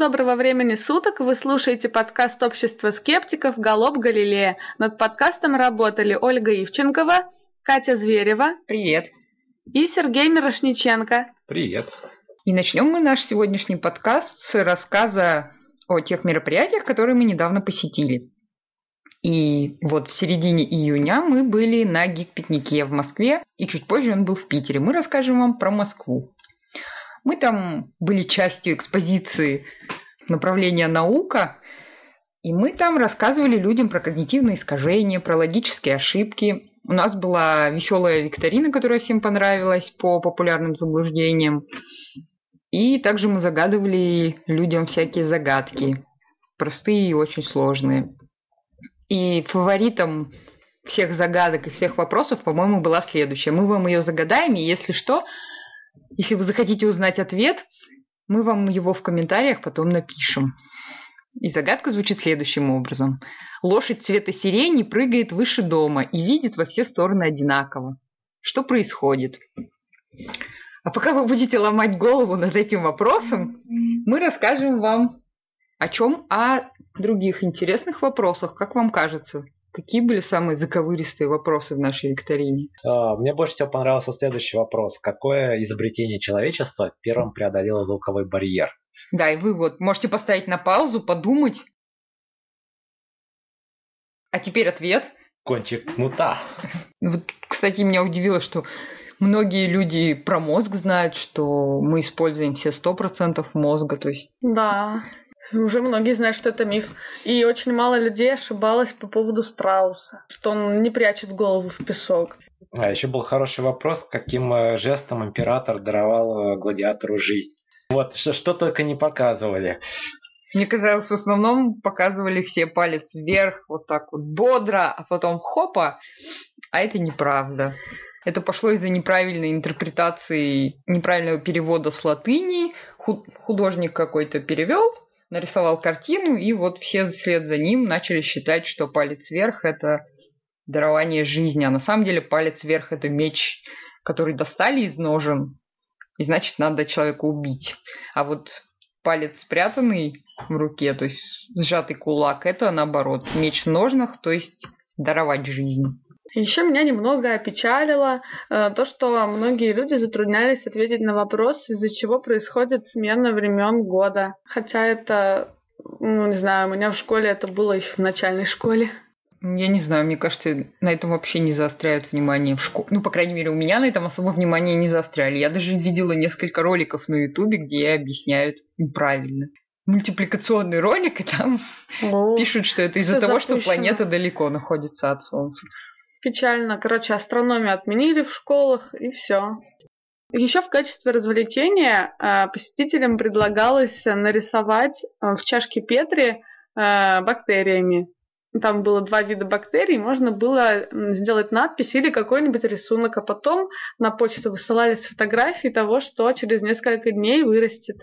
Доброго времени суток! Вы слушаете подкаст общества скептиков «Голоб Галилея». Над подкастом работали Ольга Ивченкова, Катя Зверева. Привет. И Сергей Мирошниченко. Привет. И начнем мы наш сегодняшний подкаст с рассказа о тех мероприятиях, которые мы недавно посетили. И вот в середине июня мы были на гик-пикнике в Москве, и чуть позже он был в Питере. Мы расскажем вам про Москву. Мы там были частью экспозиции направления наука, и мы там рассказывали людям про когнитивные искажения, про логические ошибки. У нас была веселая викторина, которая всем понравилась по популярным заблуждениям. И также мы загадывали людям всякие загадки, простые и очень сложные. И фаворитом всех загадок и всех вопросов, по-моему, была следующая. Мы вам ее загадаем, и если что, если вы захотите узнать ответ, мы вам его в комментариях потом напишем. И загадка звучит следующим образом. Лошадь цвета сирени прыгает выше дома и видит во все стороны одинаково. Что происходит? А пока вы будете ломать голову над этим вопросом, мы расскажем вам о чем? О других интересных вопросах, как вам кажется? Какие были самые заковыристые вопросы в нашей викторине? А, мне больше всего понравился следующий вопрос. Какое изобретение человечества первым преодолело звуковой барьер? Да, и вы вот можете поставить на паузу, подумать. А теперь ответ. Кончик кнута. Вот, кстати, меня удивило, что многие люди про мозг знают, что мы используем все сто процентов мозга, то есть... Да. Уже многие знают, что это миф. И очень мало людей ошибалось по поводу страуса, что он не прячет голову в песок. А еще был хороший вопрос, каким э, жестом император даровал э, гладиатору жизнь. Вот, что, что только не показывали. Мне казалось, в основном показывали все палец вверх, вот так вот бодро, а потом хопа, а это неправда. Это пошло из-за неправильной интерпретации, неправильного перевода с латыни. Художник какой-то перевел, нарисовал картину, и вот все вслед за ним начали считать, что палец вверх – это дарование жизни, а на самом деле палец вверх – это меч, который достали из ножен, и значит, надо человека убить. А вот палец спрятанный в руке, то есть сжатый кулак, это наоборот, меч в ножнах, то есть даровать жизнь. Еще меня немного опечалило э, то, что многие люди затруднялись ответить на вопрос, из-за чего происходит смена времен года. Хотя это, ну не знаю, у меня в школе это было еще в начальной школе. Я не знаю, мне кажется, на этом вообще не заостряют внимание в школе. Ну, по крайней мере, у меня на этом особо внимание не заостряли. Я даже видела несколько роликов на Ютубе, где объясняют неправильно. Мультипликационный ролик, и там О, пишут, что это из-за того, запущено. что планета далеко находится от Солнца печально. Короче, астрономию отменили в школах, и все. Еще в качестве развлечения э, посетителям предлагалось нарисовать э, в чашке Петри э, бактериями. Там было два вида бактерий, можно было сделать надпись или какой-нибудь рисунок, а потом на почту высылались фотографии того, что через несколько дней вырастет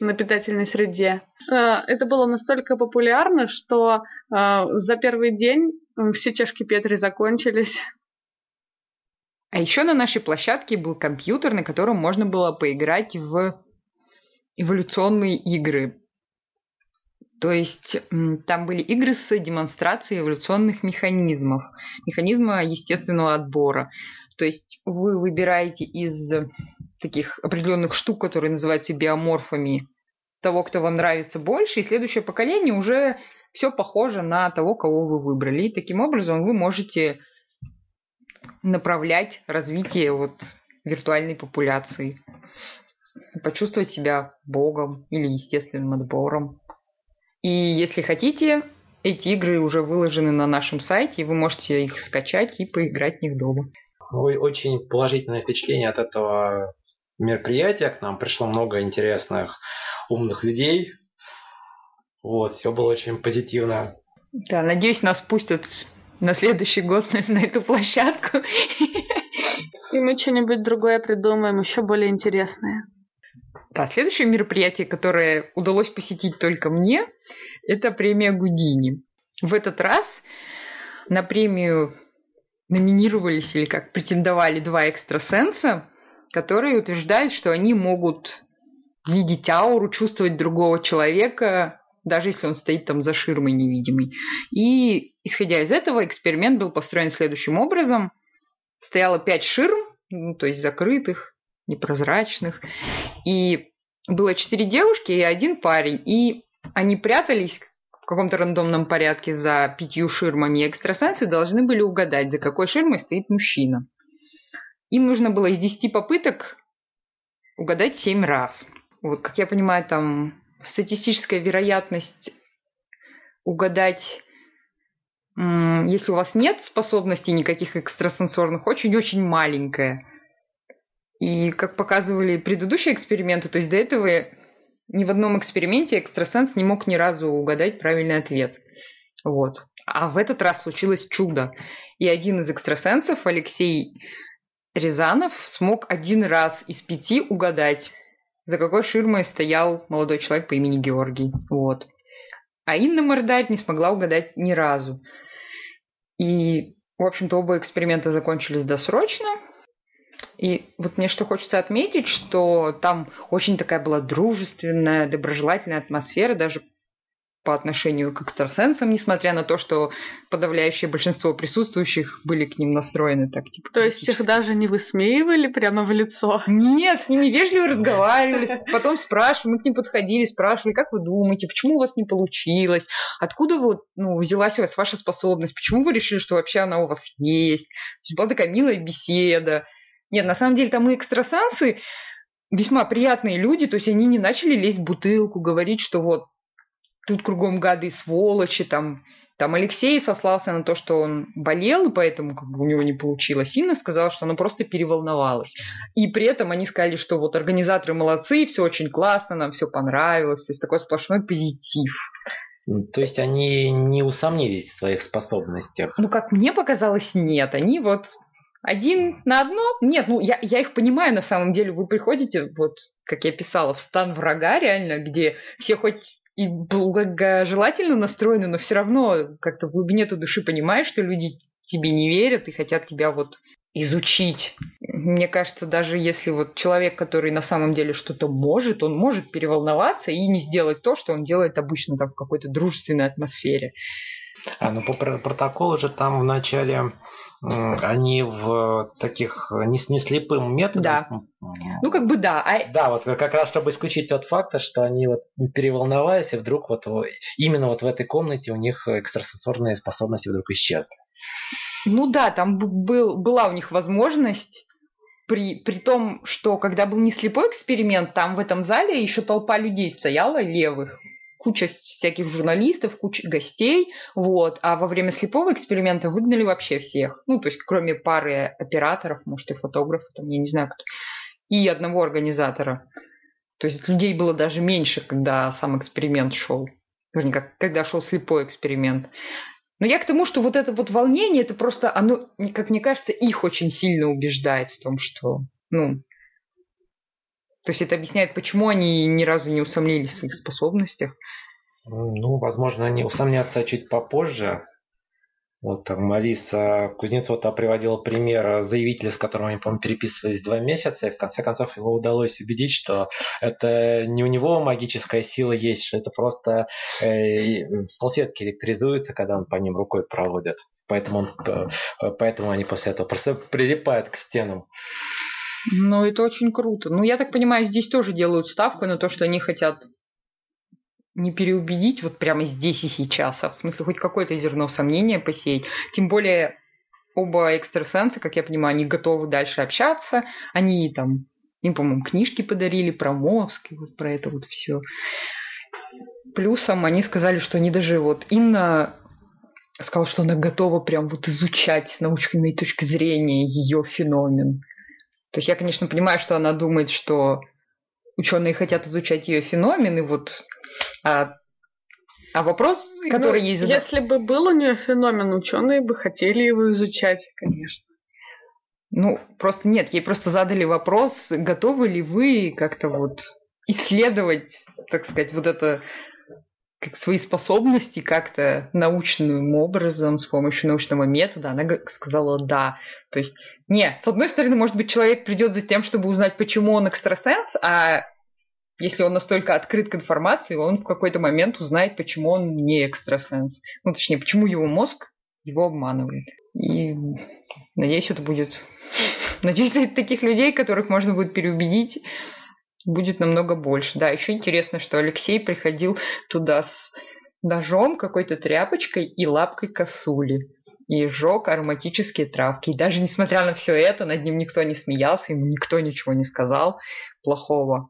на питательной среде. Это было настолько популярно, что за первый день все чашки Петри закончились. А еще на нашей площадке был компьютер, на котором можно было поиграть в эволюционные игры. То есть там были игры с демонстрацией эволюционных механизмов, механизма естественного отбора. То есть вы выбираете из таких определенных штук, которые называются биоморфами, того, кто вам нравится больше, и следующее поколение уже все похоже на того, кого вы выбрали. И таким образом вы можете направлять развитие вот виртуальной популяции. Почувствовать себя богом или естественным отбором. И если хотите, эти игры уже выложены на нашем сайте, и вы можете их скачать и поиграть в них дома. Очень положительное впечатление от этого мероприятия. К нам пришло много интересных умных людей, вот, все было очень позитивно. Да, надеюсь, нас пустят на следующий год на, эту площадку. И мы что-нибудь другое придумаем, еще более интересное. Да, следующее мероприятие, которое удалось посетить только мне, это премия Гудини. В этот раз на премию номинировались или как претендовали два экстрасенса, которые утверждают, что они могут видеть ауру, чувствовать другого человека, даже если он стоит там за ширмой невидимой. И, исходя из этого, эксперимент был построен следующим образом. Стояло пять ширм, ну, то есть закрытых, непрозрачных, и было четыре девушки и один парень, и они прятались в каком-то рандомном порядке за пятью ширмами, и экстрасенсы должны были угадать, за какой ширмой стоит мужчина. Им нужно было из десяти попыток угадать семь раз. Вот, как я понимаю, там статистическая вероятность угадать, если у вас нет способностей никаких экстрасенсорных, очень-очень маленькая. И как показывали предыдущие эксперименты, то есть до этого ни в одном эксперименте экстрасенс не мог ни разу угадать правильный ответ. Вот. А в этот раз случилось чудо. И один из экстрасенсов, Алексей Рязанов, смог один раз из пяти угадать, за какой ширмой стоял молодой человек по имени Георгий. Вот. А Инна Мордарь не смогла угадать ни разу. И, в общем-то, оба эксперимента закончились досрочно. И вот мне что хочется отметить, что там очень такая была дружественная, доброжелательная атмосфера, даже по отношению к экстрасенсам, несмотря на то, что подавляющее большинство присутствующих были к ним настроены так, типа. То есть их даже не высмеивали прямо в лицо? Нет, с ними вежливо разговаривали, потом спрашивали, мы к ним подходили, спрашивали, как вы думаете, почему у вас не получилось, откуда вот, ну, взялась у вас ваша способность, почему вы решили, что вообще она у вас есть. То есть была такая милая беседа. Нет, на самом деле там и экстрасенсы весьма приятные люди, то есть они не начали лезть в бутылку, говорить, что вот тут кругом гады и сволочи, там, там Алексей сослался на то, что он болел, и поэтому как бы у него не получилось. Инна сказала, что она просто переволновалась. И при этом они сказали, что вот организаторы молодцы, все очень классно, нам все понравилось, то есть такой сплошной позитив. То есть они не усомнились в своих способностях? Ну, как мне показалось, нет. Они вот один на одно? Нет, ну я, я их понимаю на самом деле. Вы приходите, вот как я писала, в стан врага реально, где все хоть и благожелательно настроены, но все равно как-то в глубине той души понимаешь, что люди тебе не верят и хотят тебя вот изучить. Мне кажется, даже если вот человек, который на самом деле что-то может, он может переволноваться и не сделать то, что он делает обычно там в какой-то дружественной атмосфере. А, ну по протоколу же там в начале они в таких не, не слепым методом. Да. Ну, как бы да. А... Да, вот как раз чтобы исключить тот факт, что они вот переволновались, и вдруг вот именно вот в этой комнате у них экстрасенсорные способности вдруг исчезли. Ну да, там был, была у них возможность при, при том, что когда был не слепой эксперимент, там в этом зале еще толпа людей стояла левых, куча всяких журналистов, куча гостей, вот, а во время слепого эксперимента выгнали вообще всех, ну, то есть кроме пары операторов, может, и фотографов, там, я не знаю кто, и одного организатора. То есть людей было даже меньше, когда сам эксперимент шел. Вернее, как, когда шел слепой эксперимент. Но я к тому, что вот это вот волнение, это просто, оно, как мне кажется, их очень сильно убеждает в том, что, ну, то есть это объясняет, почему они ни разу не усомнились в своих способностях. Ну, возможно, они усомнятся чуть попозже. Вот там Алиса Кузнецова приводила пример заявителя, с которым они, по-моему, переписывались два месяца, и в конце концов его удалось убедить, что это не у него магическая сила есть, что это просто э, салфетки электризуются, когда он по ним рукой проводит. Поэтому, он, э, поэтому они после этого просто прилипают к стенам. Ну, это очень круто. Ну, я так понимаю, здесь тоже делают ставку на то, что они хотят не переубедить вот прямо здесь и сейчас, а в смысле хоть какое-то зерно сомнения посеять. Тем более оба экстрасенса, как я понимаю, они готовы дальше общаться. Они там, им, по-моему, книжки подарили про мозг и вот про это вот все. Плюсом они сказали, что они даже вот Инна сказала, что она готова прям вот изучать с научной точки зрения ее феномен. То есть я, конечно, понимаю, что она думает, что ученые хотят изучать ее феномен, и вот а, а вопрос, который ну, ей задал... Если бы был у нее феномен, ученые бы хотели его изучать, конечно. Ну, просто нет, ей просто задали вопрос, готовы ли вы как-то вот исследовать, так сказать, вот это как свои способности как-то научным образом, с помощью научного метода, она сказала да. То есть, нет, с одной стороны, может быть, человек придет за тем, чтобы узнать, почему он экстрасенс, а если он настолько открыт к информации, он в какой-то момент узнает, почему он не экстрасенс. Ну, точнее, почему его мозг его обманывает. И надеюсь, это будет... Надеюсь, таких людей, которых можно будет переубедить, будет намного больше. Да, еще интересно, что Алексей приходил туда с ножом, какой-то тряпочкой и лапкой косули. И сжег ароматические травки. И даже несмотря на все это, над ним никто не смеялся, ему никто ничего не сказал плохого.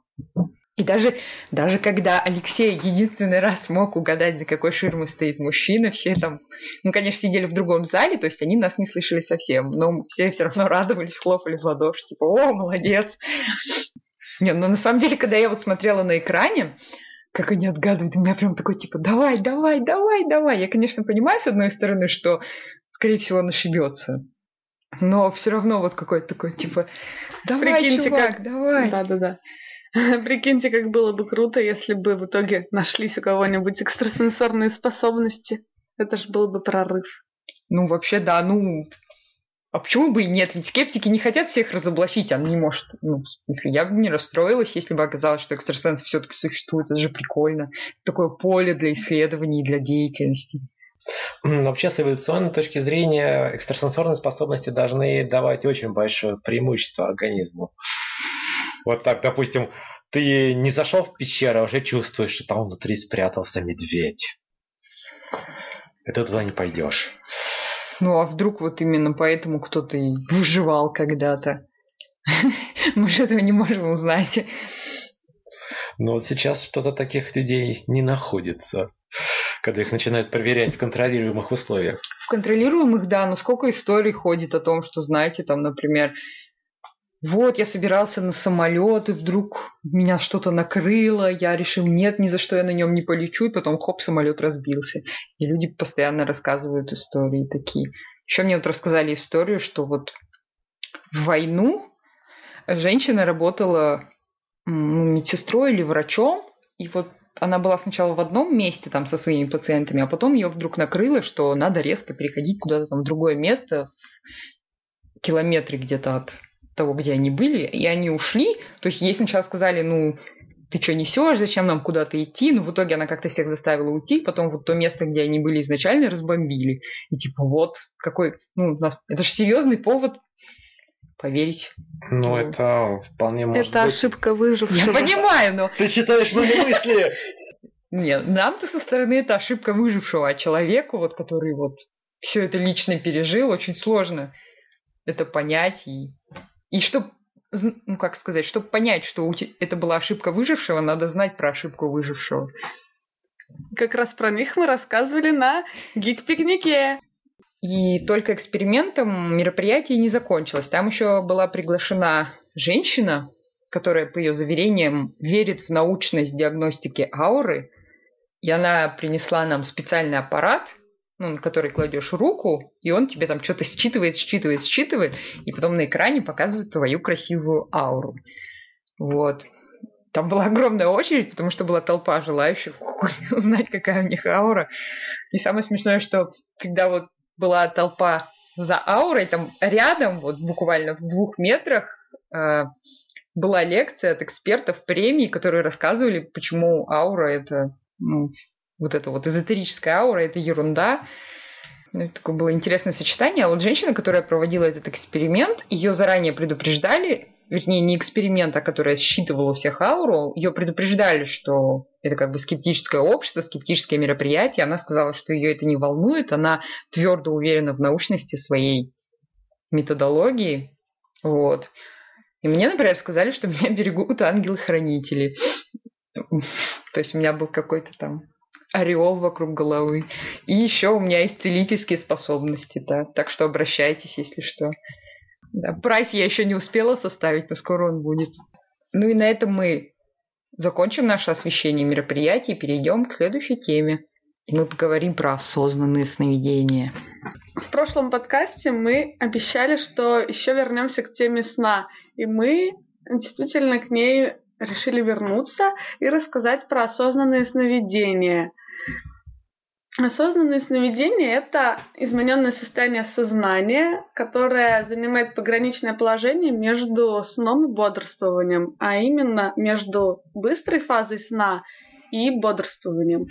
И даже, даже когда Алексей единственный раз смог угадать, за какой ширмой стоит мужчина, все там, ну, конечно, сидели в другом зале, то есть они нас не слышали совсем, но все все равно радовались, хлопали в ладоши, типа, о, молодец. Не, ну на самом деле, когда я вот смотрела на экране, как они отгадывают, у меня прям такой, типа, давай, давай, давай, давай. Я, конечно, понимаю, с одной стороны, что, скорее всего, он ошибется. Но все равно вот какой-то такой, типа, давай, Прикиньте, чувак, как... давай. Да-да-да. Прикиньте, как было бы круто, если бы в итоге нашлись у кого-нибудь экстрасенсорные способности. Это же был бы прорыв. Ну, вообще, да, ну, а почему бы и нет? Ведь скептики не хотят всех разоблачить, а не может. Ну, в смысле, я бы не расстроилась, если бы оказалось, что экстрасенсы все-таки существуют. Это же прикольно. Такое поле для исследований и для деятельности. Вообще, с эволюционной точки зрения, экстрасенсорные способности должны давать очень большое преимущество организму. Вот так, допустим, ты не зашел в пещеру, а уже чувствуешь, что там внутри спрятался медведь. Ты туда не пойдешь. Ну а вдруг вот именно поэтому кто-то и выживал когда-то? Мы же этого не можем узнать. Но вот сейчас что-то таких людей не находится, когда их начинают проверять в контролируемых условиях. В контролируемых, да, но сколько историй ходит о том, что, знаете, там, например, вот, я собирался на самолет, и вдруг меня что-то накрыло, я решил, нет, ни за что я на нем не полечу, и потом хоп, самолет разбился. И люди постоянно рассказывают истории такие. Еще мне вот рассказали историю, что вот в войну женщина работала медсестрой или врачом, и вот она была сначала в одном месте там со своими пациентами, а потом ее вдруг накрыло, что надо резко переходить куда-то там в другое место, километры где-то от того, где они были, и они ушли. То есть ей сначала сказали, ну, ты что несешь, зачем нам куда-то идти? Но в итоге она как-то всех заставила уйти, потом вот то место, где они были изначально, разбомбили. И типа вот какой, ну, это же серьезный повод поверить. Ну, ну, это вполне может это быть. Это ошибка выжившего. Я понимаю, но... Ты читаешь мои мысли! Нет, нам-то со стороны это ошибка выжившего, а человеку, вот, который вот все это лично пережил, очень сложно это понять и и чтобы, ну как сказать, чтобы понять, что это была ошибка выжившего, надо знать про ошибку выжившего. Как раз про них мы рассказывали на гик-пикнике. И только экспериментом мероприятие не закончилось. Там еще была приглашена женщина, которая, по ее заверениям, верит в научность диагностики ауры. И она принесла нам специальный аппарат – ну, на который кладешь руку, и он тебе там что-то считывает, считывает, считывает, и потом на экране показывает твою красивую ауру. Вот. Там была огромная очередь, потому что была толпа желающих узнать, какая у них аура. И самое смешное, что когда вот была толпа за аурой, там рядом, вот буквально в двух метрах, э, была лекция от экспертов премии, которые рассказывали, почему аура это ну, вот эта вот эзотерическая аура, это ерунда. Ну, такое было интересное сочетание. А вот женщина, которая проводила этот эксперимент, ее заранее предупреждали, вернее, не эксперимент, а которая считывала всех ауру, ее предупреждали, что это как бы скептическое общество, скептическое мероприятие. Она сказала, что ее это не волнует, она твердо уверена в научности своей методологии. Вот. И мне, например, сказали, что меня берегут ангелы-хранители. То есть у меня был какой-то там ореол вокруг головы. И еще у меня есть целительские способности, да. Так что обращайтесь, если что. Да, прайс я еще не успела составить, но скоро он будет. Ну и на этом мы закончим наше освещение мероприятий и перейдем к следующей теме. И мы поговорим про осознанные сновидения. В прошлом подкасте мы обещали, что еще вернемся к теме сна. И мы действительно к ней решили вернуться и рассказать про осознанные сновидения – Осознанное сновидение – это измененное состояние сознания, которое занимает пограничное положение между сном и бодрствованием, а именно между быстрой фазой сна и бодрствованием.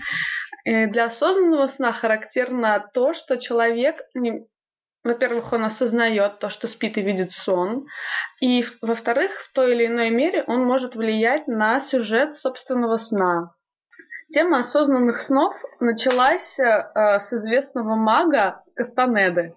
И для осознанного сна характерно то, что человек во-первых, он осознает то, что спит и видит сон, и, во-вторых, в той или иной мере он может влиять на сюжет собственного сна. Тема осознанных снов началась э, с известного мага Кастанеды.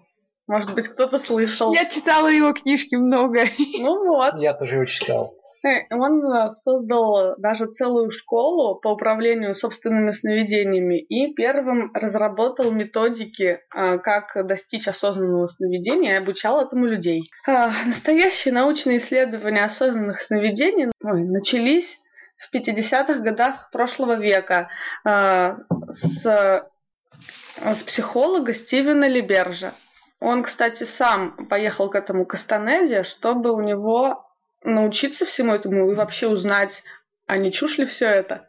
Может быть, кто-то слышал. Я читала его книжки много. Ну вот. Я тоже его читал. Э, он э, создал даже целую школу по управлению собственными сновидениями и первым разработал методики, э, как достичь осознанного сновидения и обучал этому людей. Настоящие научные исследования осознанных сновидений начались в 50-х годах прошлого века э, с, с психолога Стивена Либержа. Он, кстати, сам поехал к этому Кастанеде, чтобы у него научиться всему этому и вообще узнать, а не чушь ли все это.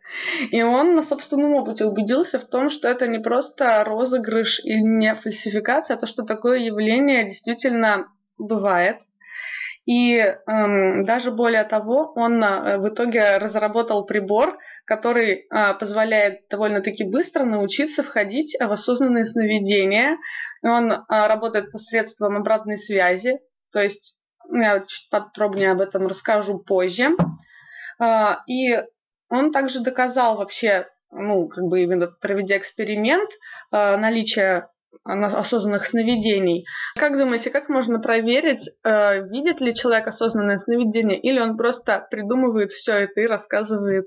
И он на собственном опыте убедился в том, что это не просто розыгрыш и не фальсификация, а то, что такое явление действительно бывает. И эм, даже более того, он э, в итоге разработал прибор, который э, позволяет довольно-таки быстро научиться входить в осознанные сновидения. И он э, работает посредством обратной связи, то есть я чуть подробнее об этом расскажу позже. Э, и он также доказал вообще, ну, как бы именно проведя эксперимент, э, наличие осознанных сновидений. Как думаете, как можно проверить, э, видит ли человек осознанное сновидение, или он просто придумывает все это и рассказывает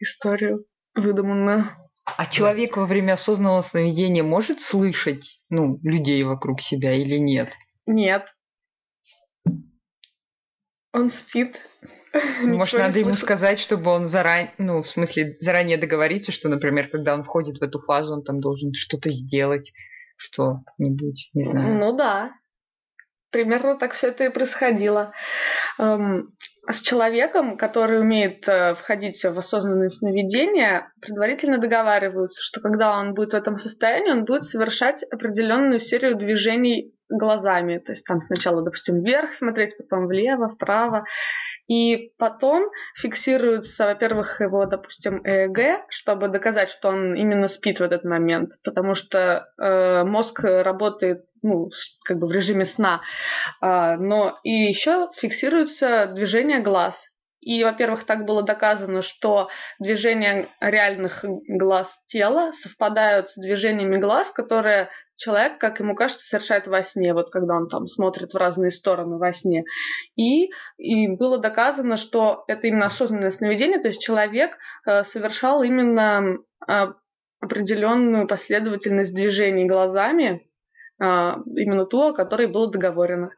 историю выдуманную? А человек во время осознанного сновидения может слышать, ну, людей вокруг себя или нет? Нет. Он спит. Может, надо ему сказать, чтобы он заранее, ну, в смысле, заранее договориться, что, например, когда он входит в эту фазу, он там должен что-то сделать что-нибудь, не знаю. Ну да. Примерно так все это и происходило. Эм, с человеком, который умеет э, входить в осознанные сновидения, предварительно договариваются, что когда он будет в этом состоянии, он будет совершать определенную серию движений глазами. То есть там сначала, допустим, вверх смотреть, потом влево, вправо. И потом фиксируется, во-первых, его, допустим, ЭЭГ, чтобы доказать, что он именно спит в этот момент, потому что э, мозг работает ну, как бы в режиме сна. Э, но и еще фиксируется движение глаз. И, во-первых, так было доказано, что движения реальных глаз тела совпадают с движениями глаз, которые человек, как ему кажется, совершает во сне, вот когда он там смотрит в разные стороны во сне. И, и было доказано, что это именно осознанное сновидение, то есть человек э, совершал именно э, определенную последовательность движений глазами, э, именно ту, о которой было договорено.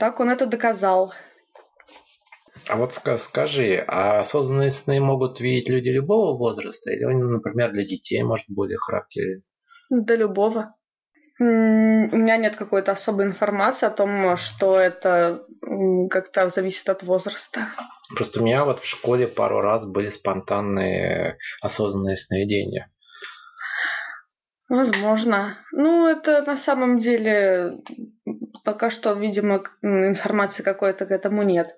Так он это доказал. А вот скажи, а осознанные сны могут видеть люди любого возраста? Или он, например, для детей может более характерен? До любого. У меня нет какой-то особой информации о том, что это как-то зависит от возраста. Просто у меня вот в школе пару раз были спонтанные осознанные сновидения. Возможно. Ну, это на самом деле пока что, видимо, информации какой-то к этому нет.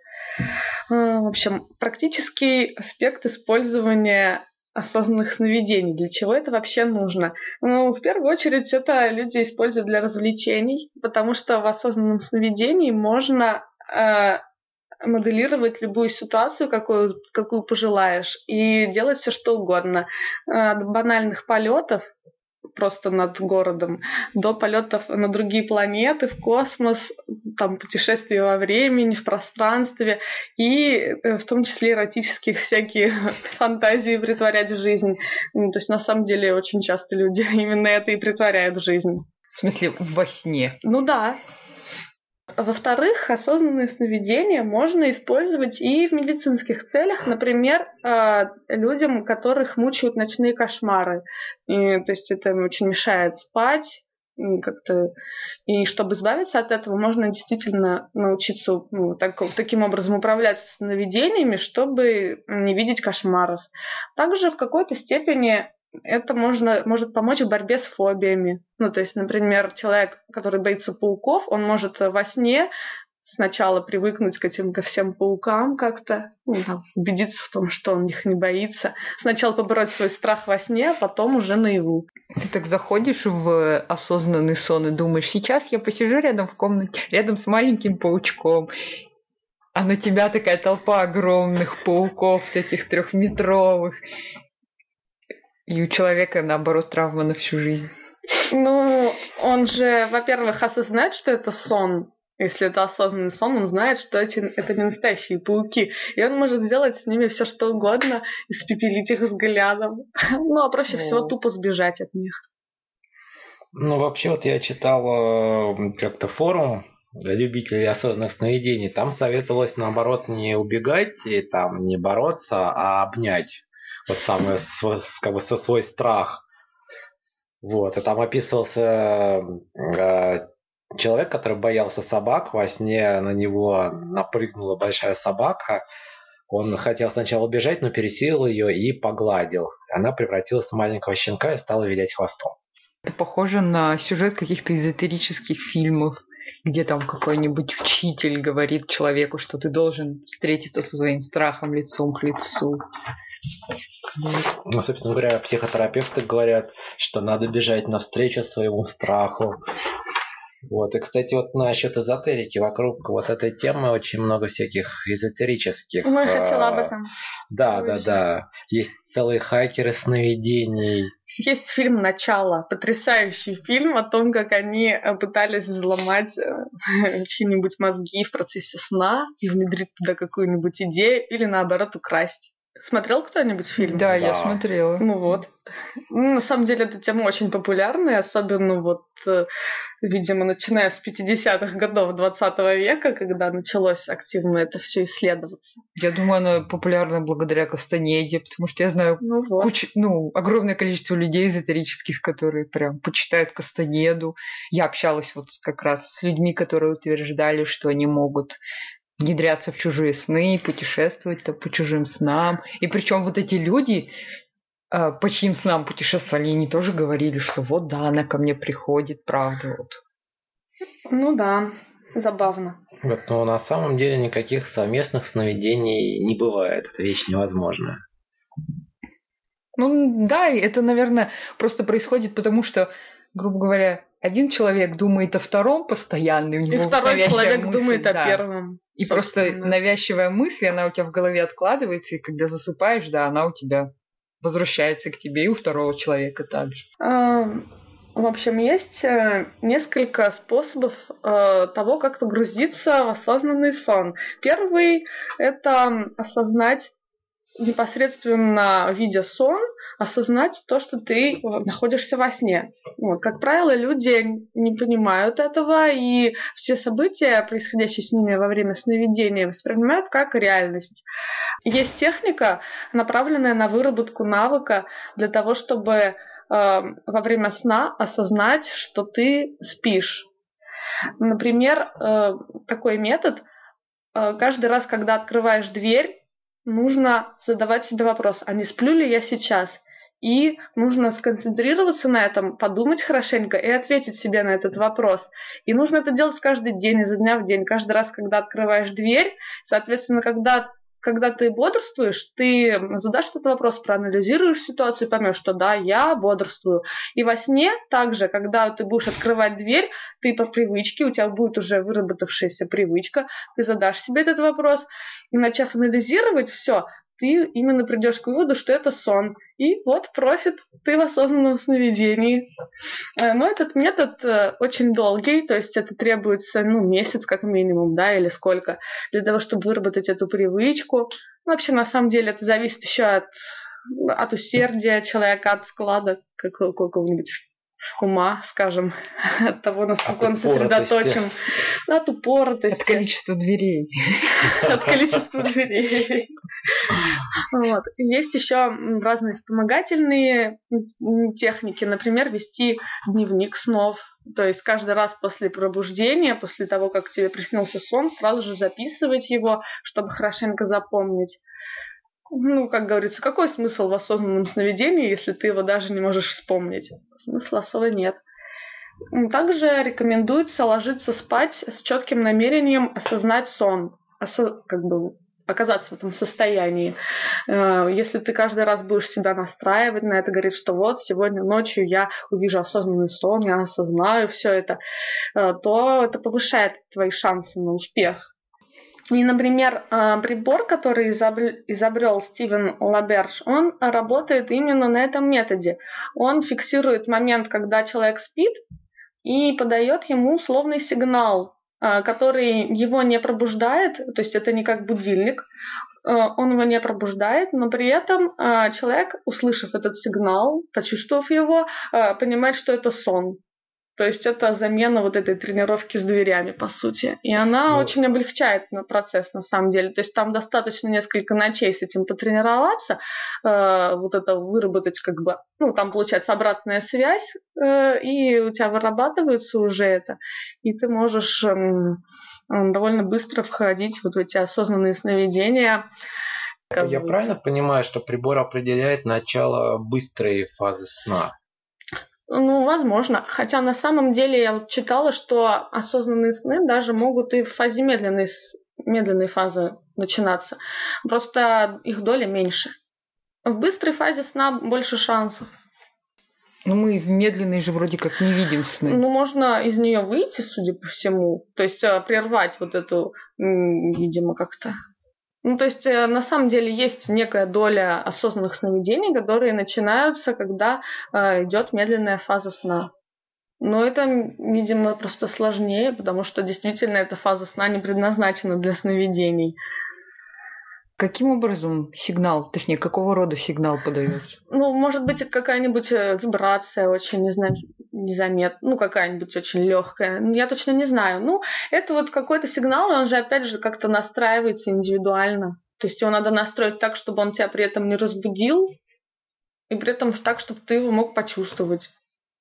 А, в общем, практический аспект использования осознанных сновидений. Для чего это вообще нужно? Ну, в первую очередь, это люди используют для развлечений, потому что в осознанном сновидении можно э, моделировать любую ситуацию, какую, какую пожелаешь, и делать все что угодно. От банальных полетов просто над городом, до полетов на другие планеты, в космос, там путешествия во времени, в пространстве, и э, в том числе эротических всякие фантазии притворять в жизнь. Ну, то есть на самом деле очень часто люди именно это и притворяют в жизнь. В смысле, во сне? Ну да. Во-вторых, осознанные сновидения можно использовать и в медицинских целях, например, э, людям, которых мучают ночные кошмары. И, то есть это очень мешает спать, как-то и чтобы избавиться от этого, можно действительно научиться ну, так, таким образом управлять сновидениями, чтобы не видеть кошмаров. Также в какой-то степени это можно, может помочь в борьбе с фобиями. Ну, то есть, например, человек, который боится пауков, он может во сне сначала привыкнуть к этим ко всем паукам как-то, ну, там, убедиться в том, что он их не боится. Сначала побороть свой страх во сне, а потом уже наяву. Ты так заходишь в осознанный сон и думаешь, сейчас я посижу рядом в комнате, рядом с маленьким паучком, а на тебя такая толпа огромных пауков, таких трехметровых. И у человека, наоборот, травма на всю жизнь. Ну, он же, во-первых, осознает, что это сон, если это осознанный сон, он знает, что эти, это не настоящие пауки. И он может сделать с ними все что угодно, испепелить их взглядом. Ну, а проще всего тупо сбежать от них. Ну, вообще, вот я читал э, как-то форум для любителей осознанных сновидений. Там советовалось, наоборот, не убегать и там не бороться, а обнять. Вот самый, как бы, свой страх. Вот, и там описывался э, человек, который боялся собак, во сне на него напрыгнула большая собака. Он хотел сначала убежать, но пересилил ее и погладил. Она превратилась в маленького щенка и стала вилять хвостом. Это похоже на сюжет каких-то эзотерических фильмов, где там какой-нибудь учитель говорит человеку, что ты должен встретиться со своим страхом лицом к лицу. Ну, собственно говоря, психотерапевты говорят, что надо бежать навстречу своему страху, вот, и, кстати, вот насчет эзотерики, вокруг вот этой темы очень много всяких эзотерических... Я хотела об этом. Да, да, да. Есть целые хакеры сновидений. Есть фильм «Начало», потрясающий фильм о том, как они э, пытались взломать э, чьи-нибудь мозги в процессе сна и внедрить туда какую-нибудь идею или, наоборот, украсть. Смотрел кто-нибудь фильм? Да, да, я смотрела. Ну вот. Ну, на самом деле эта тема очень популярная, особенно вот, э, видимо, начиная с 50-х годов 20 века, когда началось активно это все исследоваться. Я думаю, она популярна благодаря Кастанеде, потому что я знаю ну, вот. кучу, ну, огромное количество людей эзотерических, которые прям почитают Кастанеду. Я общалась вот как раз с людьми, которые утверждали, что они могут внедряться в чужие сны, путешествовать по чужим снам. И причем вот эти люди, а, по чьим снам путешествовали, они тоже говорили, что вот да, она ко мне приходит, правда. Вот. Ну да, забавно. Вот, но на самом деле никаких совместных сновидений не бывает. Это вещь невозможная. Ну да, это, наверное, просто происходит потому, что, грубо говоря, один человек думает о втором постоянно, у него и второй человек мысль, думает да. о первом. И просто навязчивая мысль, она у тебя в голове откладывается, и когда засыпаешь, да, она у тебя возвращается к тебе и у второго человека также. А, в общем, есть э, несколько способов э, того, как погрузиться в осознанный сон. Первый – это осознать непосредственно видя сон, осознать то, что ты находишься во сне. Вот. Как правило, люди не понимают этого, и все события, происходящие с ними во время сновидения, воспринимают как реальность. Есть техника, направленная на выработку навыка для того, чтобы э, во время сна осознать, что ты спишь. Например, э, такой метод. Э, каждый раз, когда открываешь дверь, нужно задавать себе вопрос, а не сплю ли я сейчас? И нужно сконцентрироваться на этом, подумать хорошенько и ответить себе на этот вопрос. И нужно это делать каждый день, изо дня в день, каждый раз, когда открываешь дверь. Соответственно, когда когда ты бодрствуешь, ты задашь этот вопрос, проанализируешь ситуацию и поймешь, что да, я бодрствую. И во сне также, когда ты будешь открывать дверь, ты по привычке, у тебя будет уже выработавшаяся привычка, ты задашь себе этот вопрос, и начав анализировать все, ты именно придешь к выводу, что это сон. И вот просит ты в осознанном сновидении. Э, но этот метод э, очень долгий, то есть это требуется ну, месяц как минимум, да, или сколько, для того, чтобы выработать эту привычку. Ну, вообще, на самом деле, это зависит еще от, от усердия человека, от склада какого-нибудь ума, скажем, от того, насколько от он сосредоточен, от упоротости. От количества дверей. От количества дверей. Вот. Есть еще разные вспомогательные техники, например, вести дневник снов. То есть каждый раз после пробуждения, после того, как тебе приснился сон, сразу же записывать его, чтобы хорошенько запомнить. Ну, как говорится, какой смысл в осознанном сновидении, если ты его даже не можешь вспомнить? Смысла особо нет. Также рекомендуется ложиться спать с четким намерением осознать сон, осо- как бы оказаться в этом состоянии. Э, если ты каждый раз будешь себя настраивать на это, говорить, что вот сегодня ночью я увижу осознанный сон, я осознаю все это, э, то это повышает твои шансы на успех. И, например, э, прибор, который изобрел Стивен Лаберж, он работает именно на этом методе. Он фиксирует момент, когда человек спит, и подает ему условный сигнал, э, который его не пробуждает, то есть это не как будильник, э, он его не пробуждает, но при этом человек, услышав этот сигнал, почувствовав его, понимает, что это сон. То есть это замена вот этой тренировки с дверями, по сути. И она ну, очень облегчает на процесс, на самом деле. То есть там достаточно несколько ночей с этим потренироваться, э, вот это выработать как бы, ну, там получается обратная связь, э, и у тебя вырабатывается уже это, и ты можешь э, довольно быстро входить вот в эти осознанные сновидения. Я правильно понимаю, что прибор определяет начало быстрой фазы сна? Ну, возможно. Хотя на самом деле я читала, что осознанные сны даже могут и в фазе медленной, медленной фазы начинаться. Просто их доля меньше. В быстрой фазе сна больше шансов. Ну, мы в медленной же вроде как не видим сны. Ну, можно из нее выйти, судя по всему. То есть э, прервать вот эту, видимо, как-то ну, то есть, э, на самом деле, есть некая доля осознанных сновидений, которые начинаются, когда э, идет медленная фаза сна. Но это, видимо, просто сложнее, потому что действительно эта фаза сна не предназначена для сновидений. Каким образом сигнал, точнее, какого рода сигнал подается? Ну, может быть, это какая-нибудь э, вибрация очень незаметная, ну, какая-нибудь очень легкая. Я точно не знаю. Ну, это вот какой-то сигнал, и он же, опять же, как-то настраивается индивидуально. То есть его надо настроить так, чтобы он тебя при этом не разбудил, и при этом так, чтобы ты его мог почувствовать.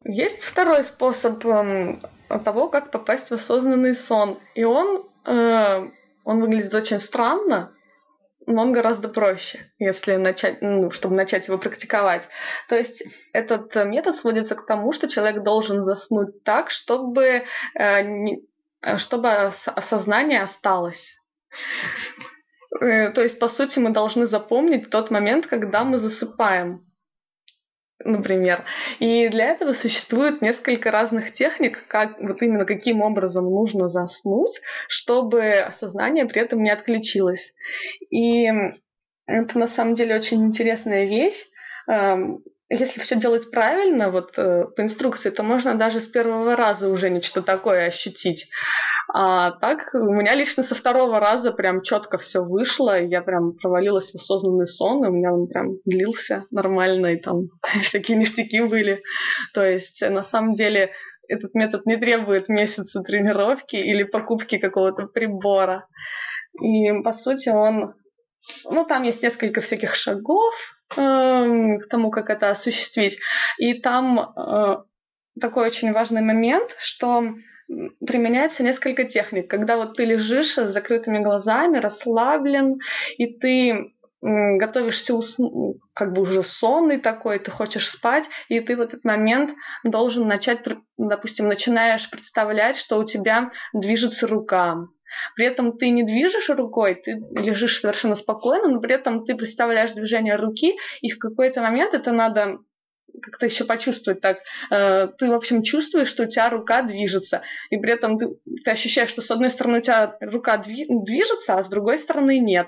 Есть второй способ э, того, как попасть в осознанный сон. И он, э, он выглядит очень странно, он гораздо проще, если начать, ну, чтобы начать его практиковать. То есть этот метод сводится к тому, что человек должен заснуть так, чтобы, э, не, чтобы осознание осталось. Э, то есть, по сути, мы должны запомнить тот момент, когда мы засыпаем например. И для этого существует несколько разных техник, как вот именно каким образом нужно заснуть, чтобы сознание при этом не отключилось. И это на самом деле очень интересная вещь. Эм, если все делать правильно, вот э, по инструкции, то можно даже с первого раза уже нечто такое ощутить. А так у меня лично со второго раза прям четко все вышло, я прям провалилась в осознанный сон, и у меня он прям длился нормально, и там всякие ништяки были. То есть на самом деле этот метод не требует месяца тренировки или покупки какого-то прибора. И по сути он ну, там есть несколько всяких шагов э, к тому, как это осуществить. И там э, такой очень важный момент, что применяется несколько техник. Когда вот ты лежишь с закрытыми глазами, расслаблен, и ты готовишься уснуть, как бы уже сонный такой, ты хочешь спать, и ты в этот момент должен начать, допустим, начинаешь представлять, что у тебя движется рука, при этом ты не движешь рукой, ты лежишь совершенно спокойно, но при этом ты представляешь движение руки, и в какой-то момент это надо как-то еще почувствовать так. Э, ты, в общем, чувствуешь, что у тебя рука движется, и при этом ты, ты ощущаешь, что с одной стороны у тебя рука движется, а с другой стороны нет.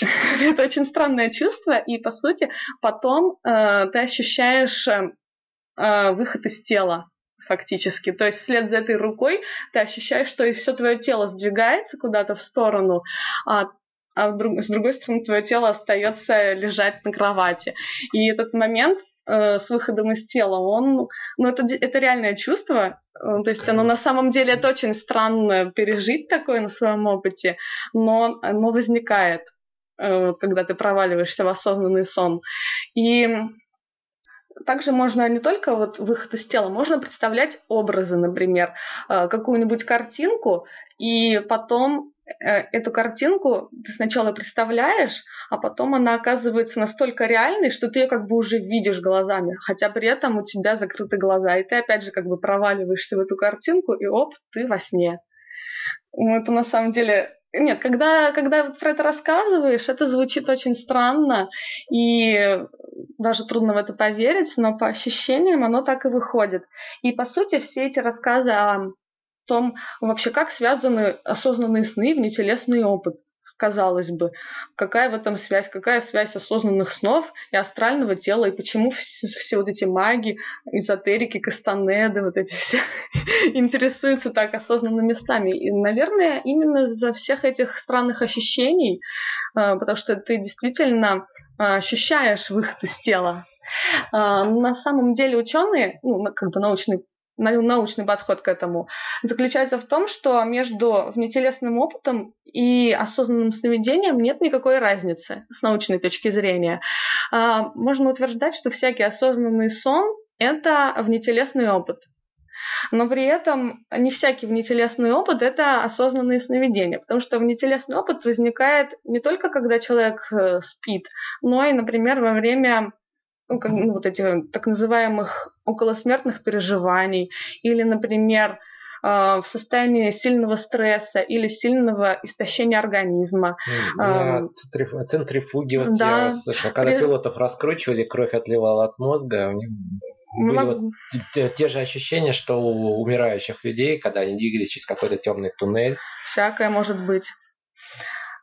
Это очень странное чувство, и, по сути, потом э, ты ощущаешь э, выход из тела фактически. То есть вслед за этой рукой ты ощущаешь, что и все твое тело сдвигается куда-то в сторону, а а с другой стороны твое тело остается лежать на кровати. И этот момент э, с выходом из тела, он, ну это, это реальное чувство, э, то есть оно на самом деле это очень странно пережить такое на своем опыте, но оно возникает, э, когда ты проваливаешься в осознанный сон. И также можно не только вот выход из тела, можно представлять образы, например, какую-нибудь картинку, и потом эту картинку ты сначала представляешь, а потом она оказывается настолько реальной, что ты ее как бы уже видишь глазами, хотя при этом у тебя закрыты глаза, и ты опять же как бы проваливаешься в эту картинку, и оп, ты во сне. Ну, это на самом деле нет, когда, когда про это рассказываешь, это звучит очень странно, и даже трудно в это поверить, но по ощущениям оно так и выходит. И, по сути, все эти рассказы о том, вообще, как связаны осознанные сны и внетелесный опыт казалось бы, какая в этом связь, какая связь осознанных снов и астрального тела, и почему все, все вот эти маги, эзотерики, кастанеды, вот эти все интересуются так осознанными снами. И, наверное, именно из-за всех этих странных ощущений, э, потому что ты действительно э, ощущаешь выход из тела. Э, на самом деле ученые, ну, как бы научный научный подход к этому, заключается в том, что между внетелесным опытом и осознанным сновидением нет никакой разницы с научной точки зрения. А, можно утверждать, что всякий осознанный сон – это внетелесный опыт. Но при этом не всякий внетелесный опыт – это осознанные сновидения, потому что внетелесный опыт возникает не только когда человек э, спит, но и, например, во время ну, ну, вот этих так называемых околосмертных переживаний, или, например, а, в состоянии сильного стресса или сильного истощения организма. На центрифуге, вот да. я слышал, когда При... пилотов раскручивали, кровь отливала от мозга, у них были Мог... вот те, те же ощущения, что у умирающих людей, когда они двигались через какой-то темный туннель. Всякое может быть.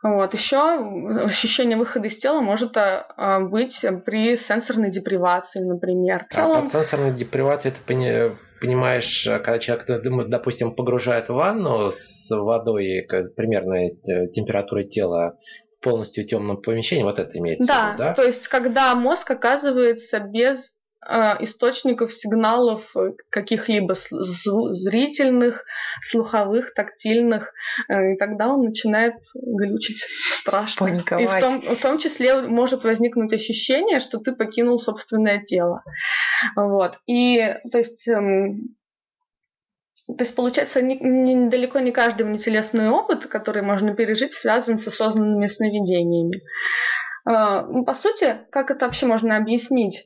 Вот. Еще ощущение выхода из тела может а, быть при сенсорной депривации, например. В целом... А под сенсорной депривацией ты понимаешь, когда человек, допустим, погружает в ванну с водой примерной температурой тела, полностью темном помещении, вот это имеется да, в виду, да? то есть когда мозг оказывается без а, источников сигналов э, каких-либо зрительных, слуховых, тактильных, э, и тогда он начинает глючить страшно. Паниковать. И в том, в том числе может возникнуть ощущение, что ты покинул собственное тело. Вот. И то есть эм, то есть, получается, не, не, далеко не каждый внетелесный опыт, который можно пережить, связан с осознанными сновидениями. А, ну, по сути, как это вообще можно объяснить?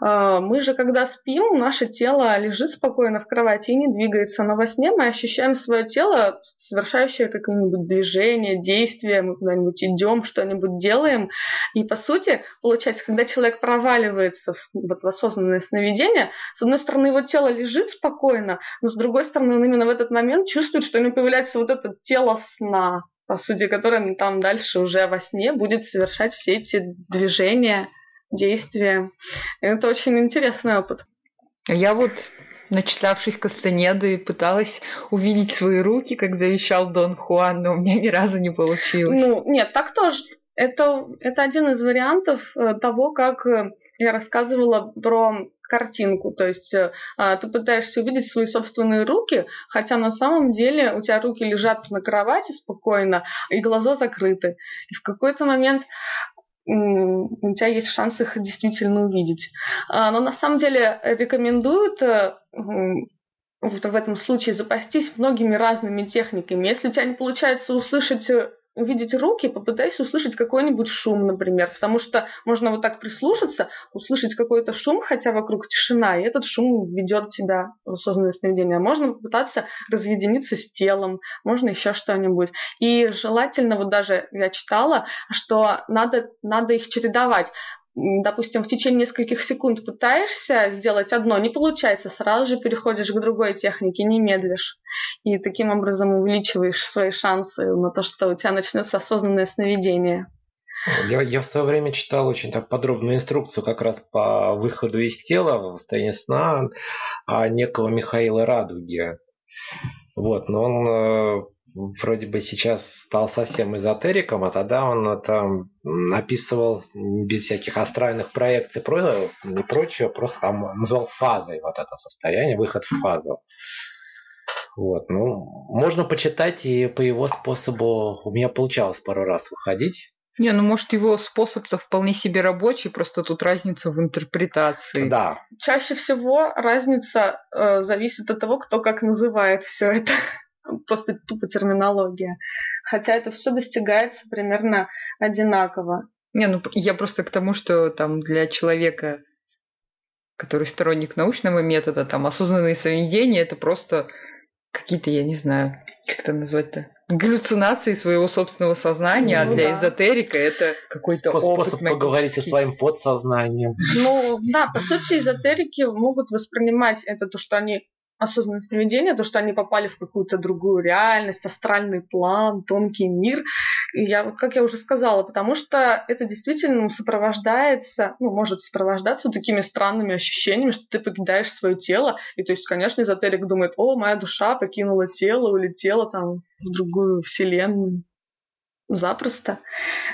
А, мы же, когда спим, наше тело лежит спокойно в кровати и не двигается. Но во сне мы ощущаем свое тело, совершающее какое-нибудь движение, действие, мы куда-нибудь идем, что-нибудь делаем. И, по сути, получается, когда человек проваливается в, вот, в осознанное сновидение, с одной стороны, его тело лежит спокойно, но с другой стороны, он именно в этот момент чувствует, что у него появляется вот это тело сна, по сути, которое там дальше уже во сне будет совершать все эти движения действия. Это очень интересный опыт. Я вот, начитавшись Кастанеды, пыталась увидеть свои руки, как завещал Дон Хуан, но у меня ни разу не получилось. Ну, нет, так тоже. Это, это один из вариантов э, того, как э, я рассказывала про картинку. То есть э, а, ты пытаешься увидеть свои собственные руки, хотя на самом деле у тебя руки лежат на кровати спокойно, и глаза закрыты. И в какой-то момент у тебя есть шанс их действительно увидеть. А, но на самом деле рекомендуют э, вот в этом случае запастись многими разными техниками. Если у тебя не получается услышать э, увидеть руки, попытайся услышать какой-нибудь шум, например, потому что можно вот так прислушаться, услышать какой-то шум, хотя вокруг тишина, и этот шум ведет тебя в осознанное сновидение. Можно попытаться разъединиться с телом, можно еще что-нибудь. И желательно, вот даже я читала, что надо, надо их чередовать допустим, в течение нескольких секунд пытаешься сделать одно, не получается, сразу же переходишь к другой технике, не медлишь. И таким образом увеличиваешь свои шансы на то, что у тебя начнется осознанное сновидение. Я, я в свое время читал очень так подробную инструкцию как раз по выходу из тела в состоянии сна а некого Михаила Радуги. Вот, но он э, вроде бы сейчас стал совсем эзотериком, а тогда он там описывал без всяких астральных проекций и прочего, просто там назвал фазой вот это состояние, выход в фазу. Вот, ну, можно почитать, и по его способу у меня получалось пару раз выходить. Не, ну может его способ-то вполне себе рабочий, просто тут разница в интерпретации. Да. Чаще всего разница э, зависит от того, кто как называет все это. Просто тупо терминология. Хотя это все достигается примерно одинаково. Не, ну я просто к тому, что там для человека, который сторонник научного метода, там осознанные сновидения, это просто какие-то, я не знаю, как это назвать-то, галлюцинации своего собственного сознания, ну, а для да. эзотерика это какой-то Способ опыт Способ поговорить со своим подсознанием. Ну, да, по сути, эзотерики могут воспринимать это то, что они осознанное сновидение, то, что они попали в какую-то другую реальность, астральный план, тонкий мир. И я, как я уже сказала, потому что это действительно сопровождается, ну, может сопровождаться вот такими странными ощущениями, что ты покидаешь свое тело. И то есть, конечно, эзотерик думает, о, моя душа покинула тело, улетела там в другую вселенную запросто.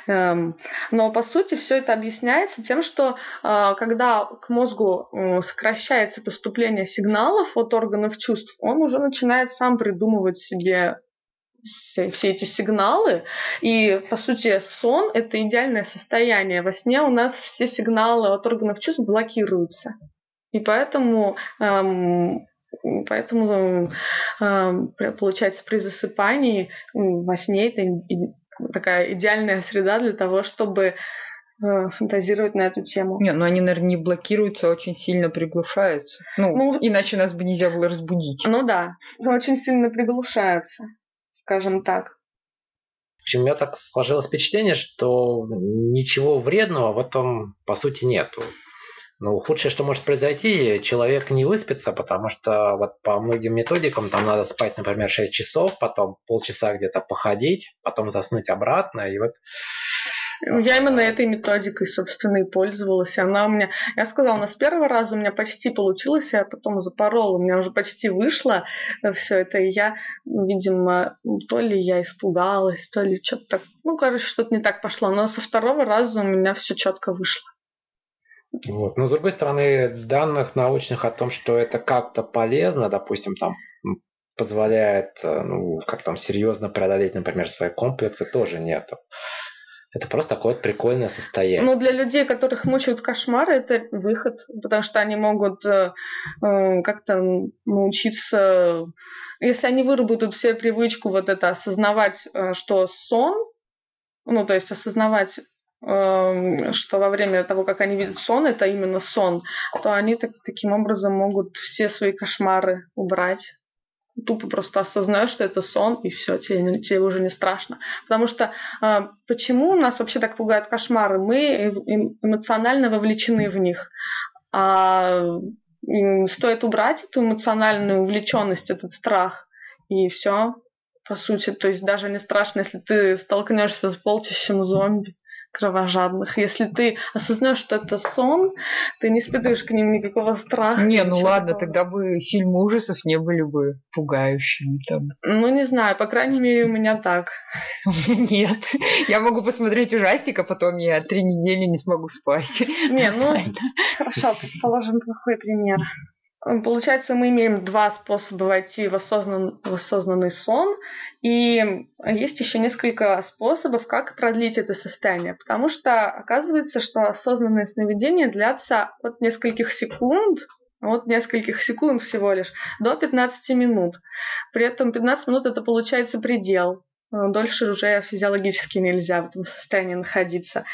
Эм, но по сути все это объясняется тем, что э, когда к мозгу сокращается поступление сигналов от органов чувств, он уже начинает сам придумывать себе все, все эти сигналы. И, по сути, сон – это идеальное состояние. Во сне у нас все сигналы от органов чувств блокируются. И поэтому эм, Поэтому, эм, получается, при засыпании во сне это такая идеальная среда для того, чтобы э, фантазировать на эту тему. Не, ну они, наверное, не блокируются, а очень сильно приглушаются. Ну, ну, иначе нас бы нельзя было разбудить. Ну да, очень сильно приглушаются, скажем так. В общем, у меня так сложилось впечатление, что ничего вредного в этом, по сути, нету. Ну, худшее, что может произойти, человек не выспится, потому что вот по многим методикам там надо спать, например, 6 часов, потом полчаса где-то походить, потом заснуть обратно, и вот я именно этой методикой, собственно, и пользовалась. Она у меня, я сказала, у нас первого раза у меня почти получилось, я потом запорола, у меня уже почти вышло все это, и я, видимо, то ли я испугалась, то ли что-то так, ну, короче, что-то не так пошло, но со второго раза у меня все четко вышло. Вот. Но с другой стороны, данных научных о том, что это как-то полезно, допустим, там позволяет, э, ну, как там, серьезно преодолеть, например, свои комплексы, тоже нету. Это просто такое вот прикольное состояние. Ну, для людей, которых мучают кошмары, это выход, потому что они могут э, э как-то научиться, если они выработают себе привычку вот это осознавать, э, что сон, ну, то есть осознавать что во время того, как они видят сон, это именно сон, то они так, таким образом могут все свои кошмары убрать. Тупо просто осознаешь, что это сон, и все, тебе, тебе уже не страшно. Потому что э, почему нас вообще так пугают кошмары? Мы эмоционально вовлечены в них. А стоит убрать эту эмоциональную увлеченность, этот страх, и все, по сути. То есть даже не страшно, если ты столкнешься с полчищем зомби кровожадных. Если ты осознаешь, что это сон, ты не испытываешь к ним никакого страха. Не, ну ладно, такого. тогда бы фильмы ужасов не были бы пугающими там. Ну, не знаю, по крайней мере, у меня так. Нет. Я могу посмотреть ужастик, а потом я три недели не смогу спать. Не, ну, хорошо, положим плохой пример. Получается, мы имеем два способа войти в, осознан, в осознанный сон, и есть еще несколько способов, как продлить это состояние, потому что оказывается, что осознанные сновидения длятся от нескольких секунд, от нескольких секунд всего лишь, до 15 минут. При этом 15 минут это получается предел. Дольше уже физиологически нельзя в этом состоянии находиться.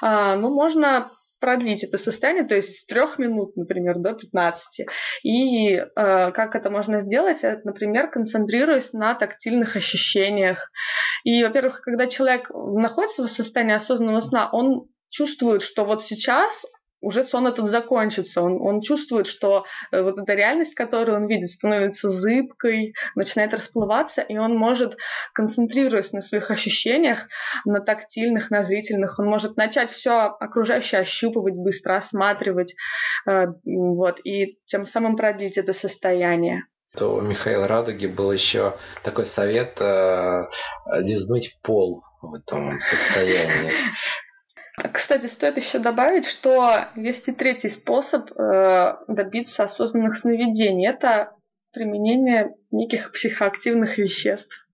А, ну, можно продлить это состояние, то есть с трех минут, например, до 15. И э, как это можно сделать? Это, например, концентрируясь на тактильных ощущениях. И, во-первых, когда человек находится в состоянии осознанного сна, он чувствует, что вот сейчас уже сон этот закончится. Он, он чувствует, что э, вот эта реальность, которую он видит, становится зыбкой, начинает расплываться, и он может, концентрируясь на своих ощущениях, на тактильных, на зрительных, он может начать все окружающее ощупывать, быстро осматривать, э, вот, и тем самым продлить это состояние то у Михаила Радуги был еще такой совет э, лизнуть пол в этом состоянии. Кстати, стоит еще добавить, что есть и третий способ э, добиться осознанных сновидений. Это применение неких психоактивных веществ.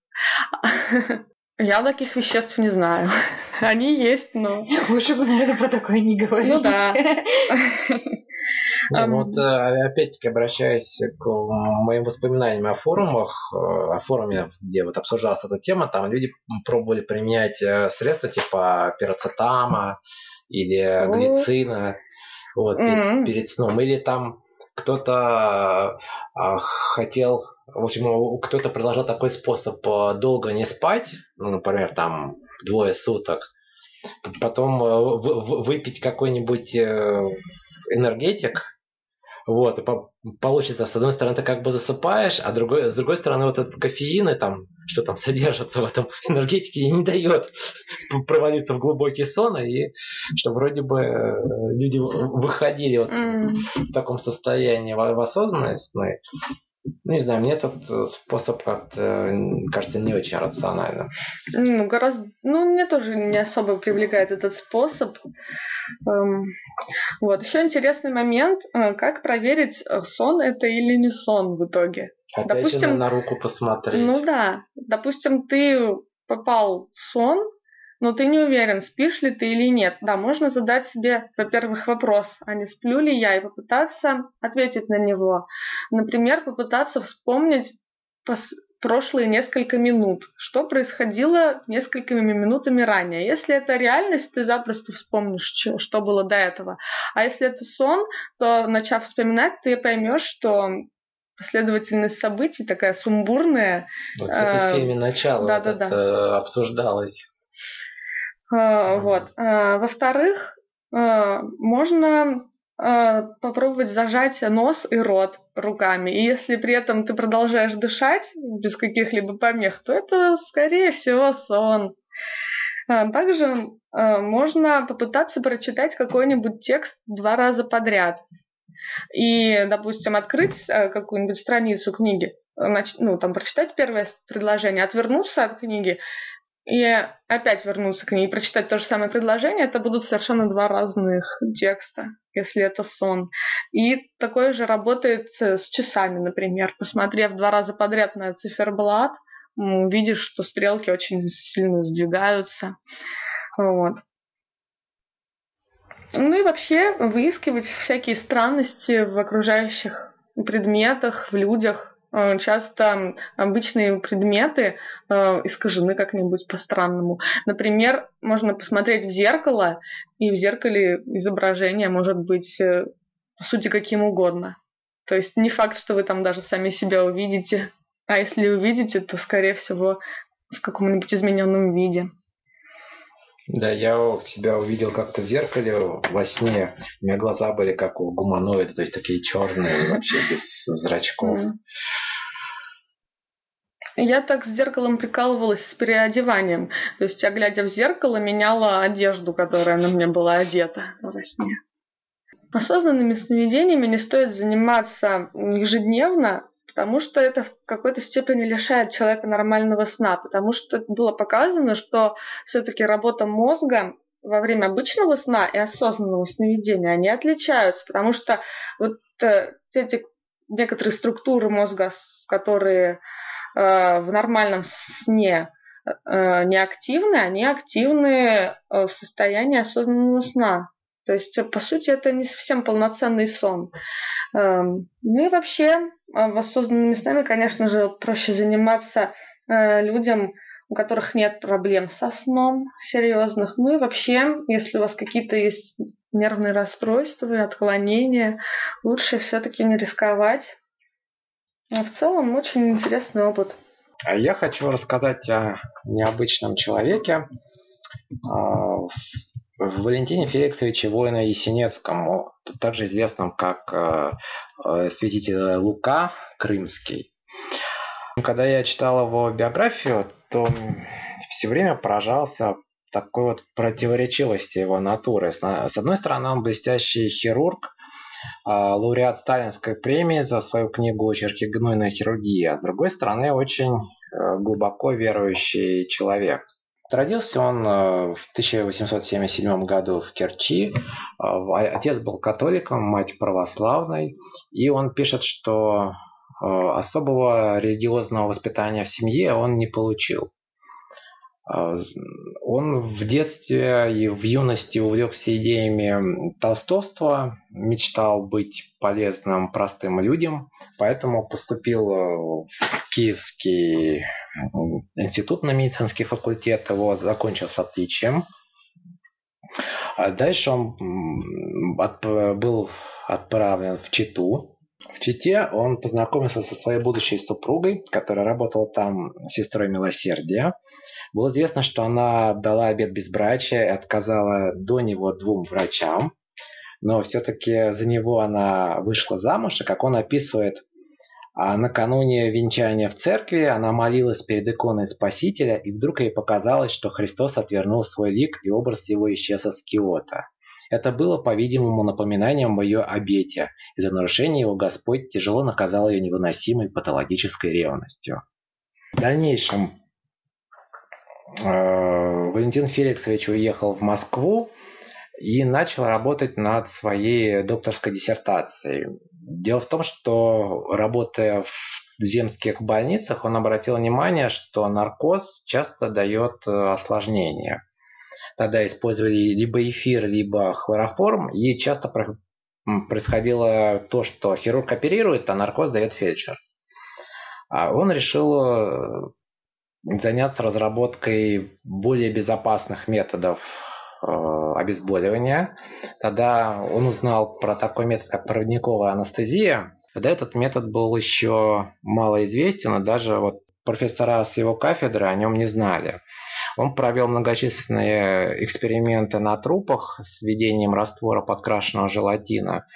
Я таких веществ не знаю. Они есть, но... Лучше бы, наверное, про такое не говорить. Ну да. Не, ну вот э, опять-таки обращаясь к моим воспоминаниям о форумах, э, о форуме, где вот обсуждалась эта тема, там люди пробовали применять э, средства типа пироцетама или глицина вот, mm-hmm. перед сном. Или там кто-то хотел, в общем, кто-то предложил такой способ долго не спать, ну, например, там двое суток, потом выпить какой-нибудь энергетик, вот, и получится, с одной стороны, ты как бы засыпаешь, а другой, с другой стороны, вот этот кофеин и там, что там содержится в этом энергетике, не дает провалиться в глубокий сон, и что вроде бы э, люди выходили вот mm. в таком состоянии в, в осознанность, ну, не знаю, мне этот э, способ как-то кажется не очень рациональным. Ну, гораздо... Ну, мне тоже не особо привлекает этот способ. Эм... Вот. Еще интересный момент, э, как проверить, э, сон это или не сон в итоге. Опять Допустим, же на руку посмотреть. Ну да. Допустим, ты попал в сон, но ты не уверен, спишь ли ты или нет. Да, можно задать себе, во-первых, вопрос, а не сплю ли я, и попытаться ответить на него. Например, попытаться вспомнить прошлые несколько минут, что происходило несколькими минутами ранее. Если это реальность, ты запросто вспомнишь, что было до этого. А если это сон, то, начав вспоминать, ты поймешь, что последовательность событий такая сумбурная. Вот это в фильме «Начало» да, да, да. обсуждалось. А, вот. А, во-вторых, а, можно попробовать зажать нос и рот руками. И если при этом ты продолжаешь дышать без каких-либо помех, то это, скорее всего, сон. Также можно попытаться прочитать какой-нибудь текст два раза подряд. И, допустим, открыть какую-нибудь страницу книги, ну, там, прочитать первое предложение, отвернуться от книги и опять вернуться к ней и прочитать то же самое предложение, это будут совершенно два разных текста, если это сон. И такое же работает с часами, например. Посмотрев два раза подряд на циферблат, видишь, что стрелки очень сильно сдвигаются. Вот. Ну и вообще выискивать всякие странности в окружающих предметах, в людях, часто обычные предметы э, искажены как-нибудь по-странному. Например, можно посмотреть в зеркало, и в зеркале изображение может быть, э, по сути, каким угодно. То есть не факт, что вы там даже сами себя увидите, а если увидите, то, скорее всего, в каком-нибудь измененном виде. Да, я себя увидел как-то в зеркале во сне. У меня глаза были как у гуманоида, то есть такие черные, вообще без зрачков. Я так с зеркалом прикалывалась с переодеванием. То есть я, глядя в зеркало, меняла одежду, которая на мне была одета во сне. Осознанными сновидениями не стоит заниматься ежедневно, потому что это в какой-то степени лишает человека нормального сна, потому что было показано, что все-таки работа мозга во время обычного сна и осознанного сновидения, они отличаются, потому что вот э, эти некоторые структуры мозга, которые Э, в нормальном сне э, неактивны, они активны э, в состоянии осознанного сна. То есть, по сути, это не совсем полноценный сон. Эм, ну и вообще, в осознанными снами, конечно же, проще заниматься людям, у которых нет проблем со сном серьезных. Ну и вообще, если у вас какие-то есть нервные расстройства, отклонения, лучше все-таки не рисковать, а в целом очень интересный опыт. А я хочу рассказать о необычном человеке, а, в Валентине Феликсовиче Воина Есенецком, также известном как а, святитель Лука Крымский. Когда я читал его биографию, то все время поражался такой вот противоречивости его натуры. С одной стороны, он блестящий хирург, а, лауреат Сталинской премии за свою книгу «Очерки гнойной хирургии», а с другой стороны, очень э, глубоко верующий человек. Родился он э, в 1877 году в Керчи. Э, отец был католиком, мать православной. И он пишет, что особого религиозного воспитания в семье он не получил. А, он в детстве и в юности увлекся идеями толстовства, мечтал быть полезным простым людям, поэтому поступил в Киевский институт на медицинский факультет, его закончил с отличием. А дальше он был отправлен в Читу. В Чите он познакомился со своей будущей супругой, которая работала там сестрой милосердия. Было известно, что она дала обед безбрачия и отказала до него двум врачам, но все-таки за него она вышла замуж, и как он описывает, а накануне венчания в церкви она молилась перед иконой Спасителя, и вдруг ей показалось, что Христос отвернул свой лик, и образ его исчез из киота. Это было, по-видимому, напоминанием о ее обете, и за нарушение его Господь тяжело наказал ее невыносимой патологической ревностью. В дальнейшем Э, Валентин Феликсович уехал в Москву и начал работать над своей докторской диссертацией. Дело в том, что работая в земских больницах, он обратил внимание, что наркоз часто дает э, осложнения. Тогда использовали либо эфир, либо хлороформ, и часто происходило то, что хирург оперирует, а наркоз дает фельдшер. А он решил э, заняться разработкой более безопасных методов обезболивания. Тогда он узнал про такой метод, как проводниковая анестезия. Тогда этот метод был еще мало известен, и даже вот профессора с его кафедры о нем не знали. Он провел многочисленные эксперименты на трупах с введением раствора подкрашенного желатина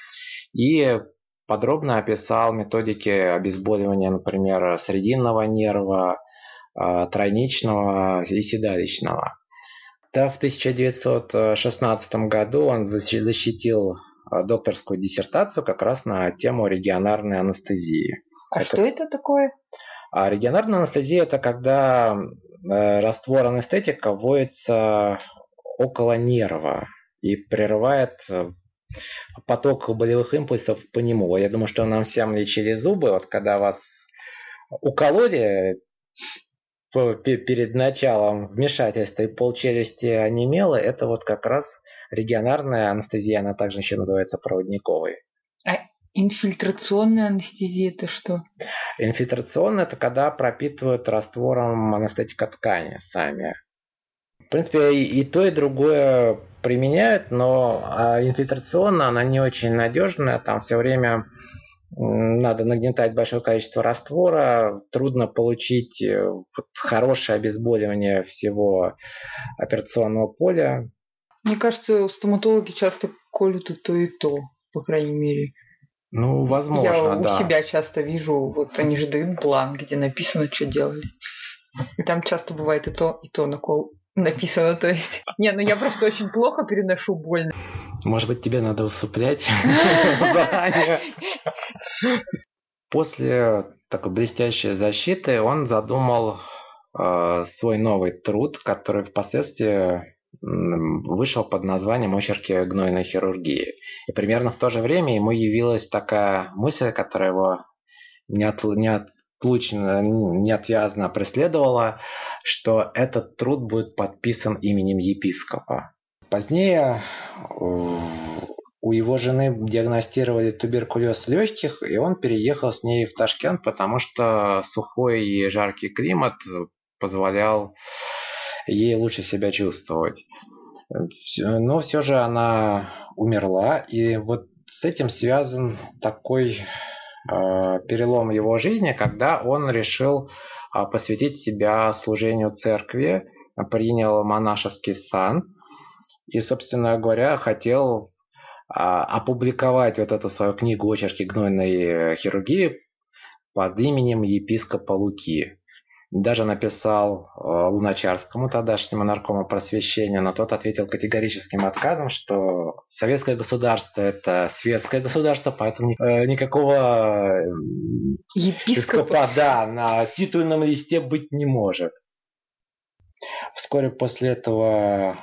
и подробно описал методики обезболивания, например, срединного нерва, а, тройничного и седалищного. Да, в 1916 году он защитил а, докторскую диссертацию как раз на тему регионарной анестезии. А это... что это такое? А регионарная анестезия это когда э, раствор анестетика вводится около нерва и прерывает э, поток болевых импульсов по нему. Я думаю, что нам всем лечили зубы, вот когда вас укололи перед началом вмешательства и полчелюсти онемело, это вот как раз регионарная анестезия, она также еще называется проводниковой. А инфильтрационная анестезия это что? Инфильтрационная это когда пропитывают раствором анестетика ткани сами. В принципе, и, и то, и другое применяют, но а инфильтрационная, она не очень надежная, там все время надо нагнетать большое количество раствора, трудно получить э, хорошее обезболивание всего операционного поля. Мне кажется, стоматологи часто колют и то, и то, по крайней мере. Ну, возможно, Я да. у себя часто вижу, вот они же дают бланк, где написано, что делали. И там часто бывает и то, и то накол написано, то есть. Не, ну я просто очень плохо переношу боль. Может быть, тебе надо усыплять После такой блестящей защиты он задумал э, свой новый труд, который впоследствии вышел под названием «Очерки гнойной хирургии». И примерно в то же время ему явилась такая мысль, которая его неотлучно, неотвязно преследовала, что этот труд будет подписан именем епископа. Позднее у его жены диагностировали туберкулез легких, и он переехал с ней в Ташкент, потому что сухой и жаркий климат позволял ей лучше себя чувствовать. Но все же она умерла, и вот с этим связан такой э, перелом его жизни, когда он решил э, посвятить себя служению церкви, принял монашеский сан и, собственно говоря, хотел а, опубликовать вот эту свою книгу «Очерки гнойной хирургии» под именем епископа Луки. Даже написал э, Луначарскому, тогдашнему наркому просвещения, но тот ответил категорическим отказом, что советское государство – это светское государство, поэтому э, никакого епископа да, на титульном листе быть не может. Вскоре после этого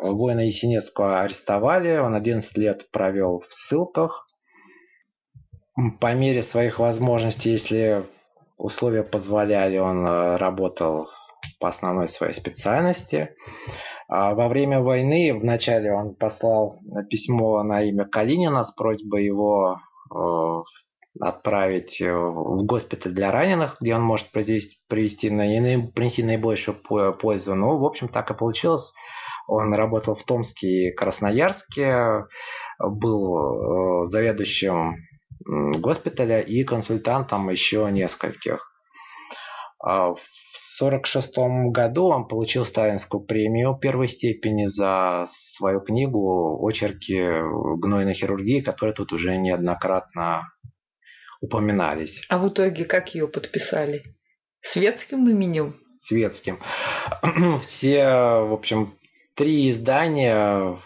Воина Есенецкого арестовали, он 11 лет провел в ссылках. По мере своих возможностей, если условия позволяли, он э, работал по основной своей специальности. А во время войны вначале он послал письмо на имя Калинина с просьбой его э, отправить э, в госпиталь для раненых, где он может привести, привести, принести наибольшую пользу. Ну, в общем, так и получилось. Он работал в Томске и Красноярске, был заведующим госпиталя и консультантом еще нескольких. А в 1946 году он получил Сталинскую премию первой степени за свою книгу «Очерки гнойной хирургии», которые тут уже неоднократно упоминались. А в итоге как ее подписали? Светским именем? Светским. Все, в общем, три издания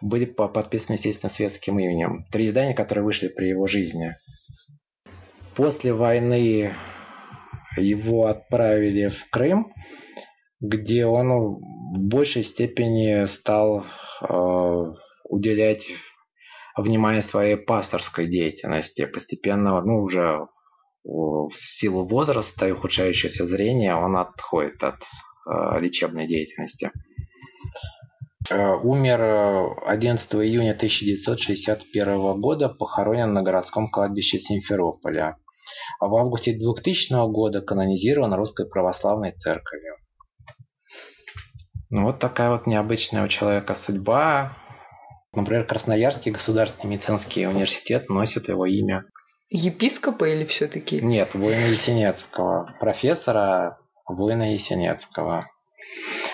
были подписаны, естественно, светским именем. Три издания, которые вышли при его жизни. После войны его отправили в Крым, где он в большей степени стал э, уделять внимание своей пасторской деятельности. Постепенно, ну, уже в силу возраста и ухудшающегося зрения он отходит от э, лечебной деятельности. Э, умер 11 июня 1961 года, похоронен на городском кладбище Симферополя. А в августе 2000 года канонизирован Русской Православной Церковью. Ну, вот такая вот необычная у человека судьба. Например, Красноярский государственный медицинский университет носит его имя. Епископа или все-таки? Нет, воина Есенецкого. Профессора воина Есенецкого.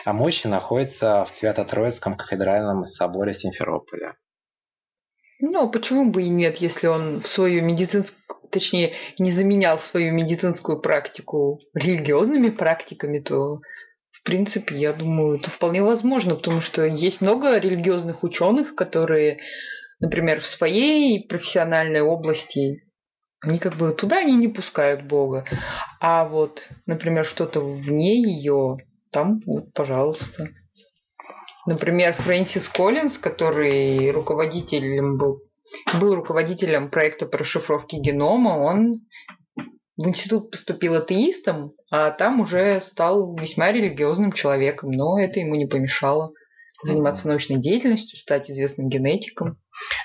А мощи находится в Свято-Троицком кафедральном соборе Симферополя. Ну, а почему бы и нет, если он свою медицинскую, точнее, не заменял свою медицинскую практику религиозными практиками, то, в принципе, я думаю, это вполне возможно, потому что есть много религиозных ученых, которые, например, в своей профессиональной области они как бы туда они не пускают Бога. А вот, например, что-то вне ее, там, вот, пожалуйста. Например, Фрэнсис Коллинз, который руководителем был, был руководителем проекта по расшифровке генома, он в институт поступил атеистом, а там уже стал весьма религиозным человеком, но это ему не помешало заниматься научной деятельностью, стать известным генетиком.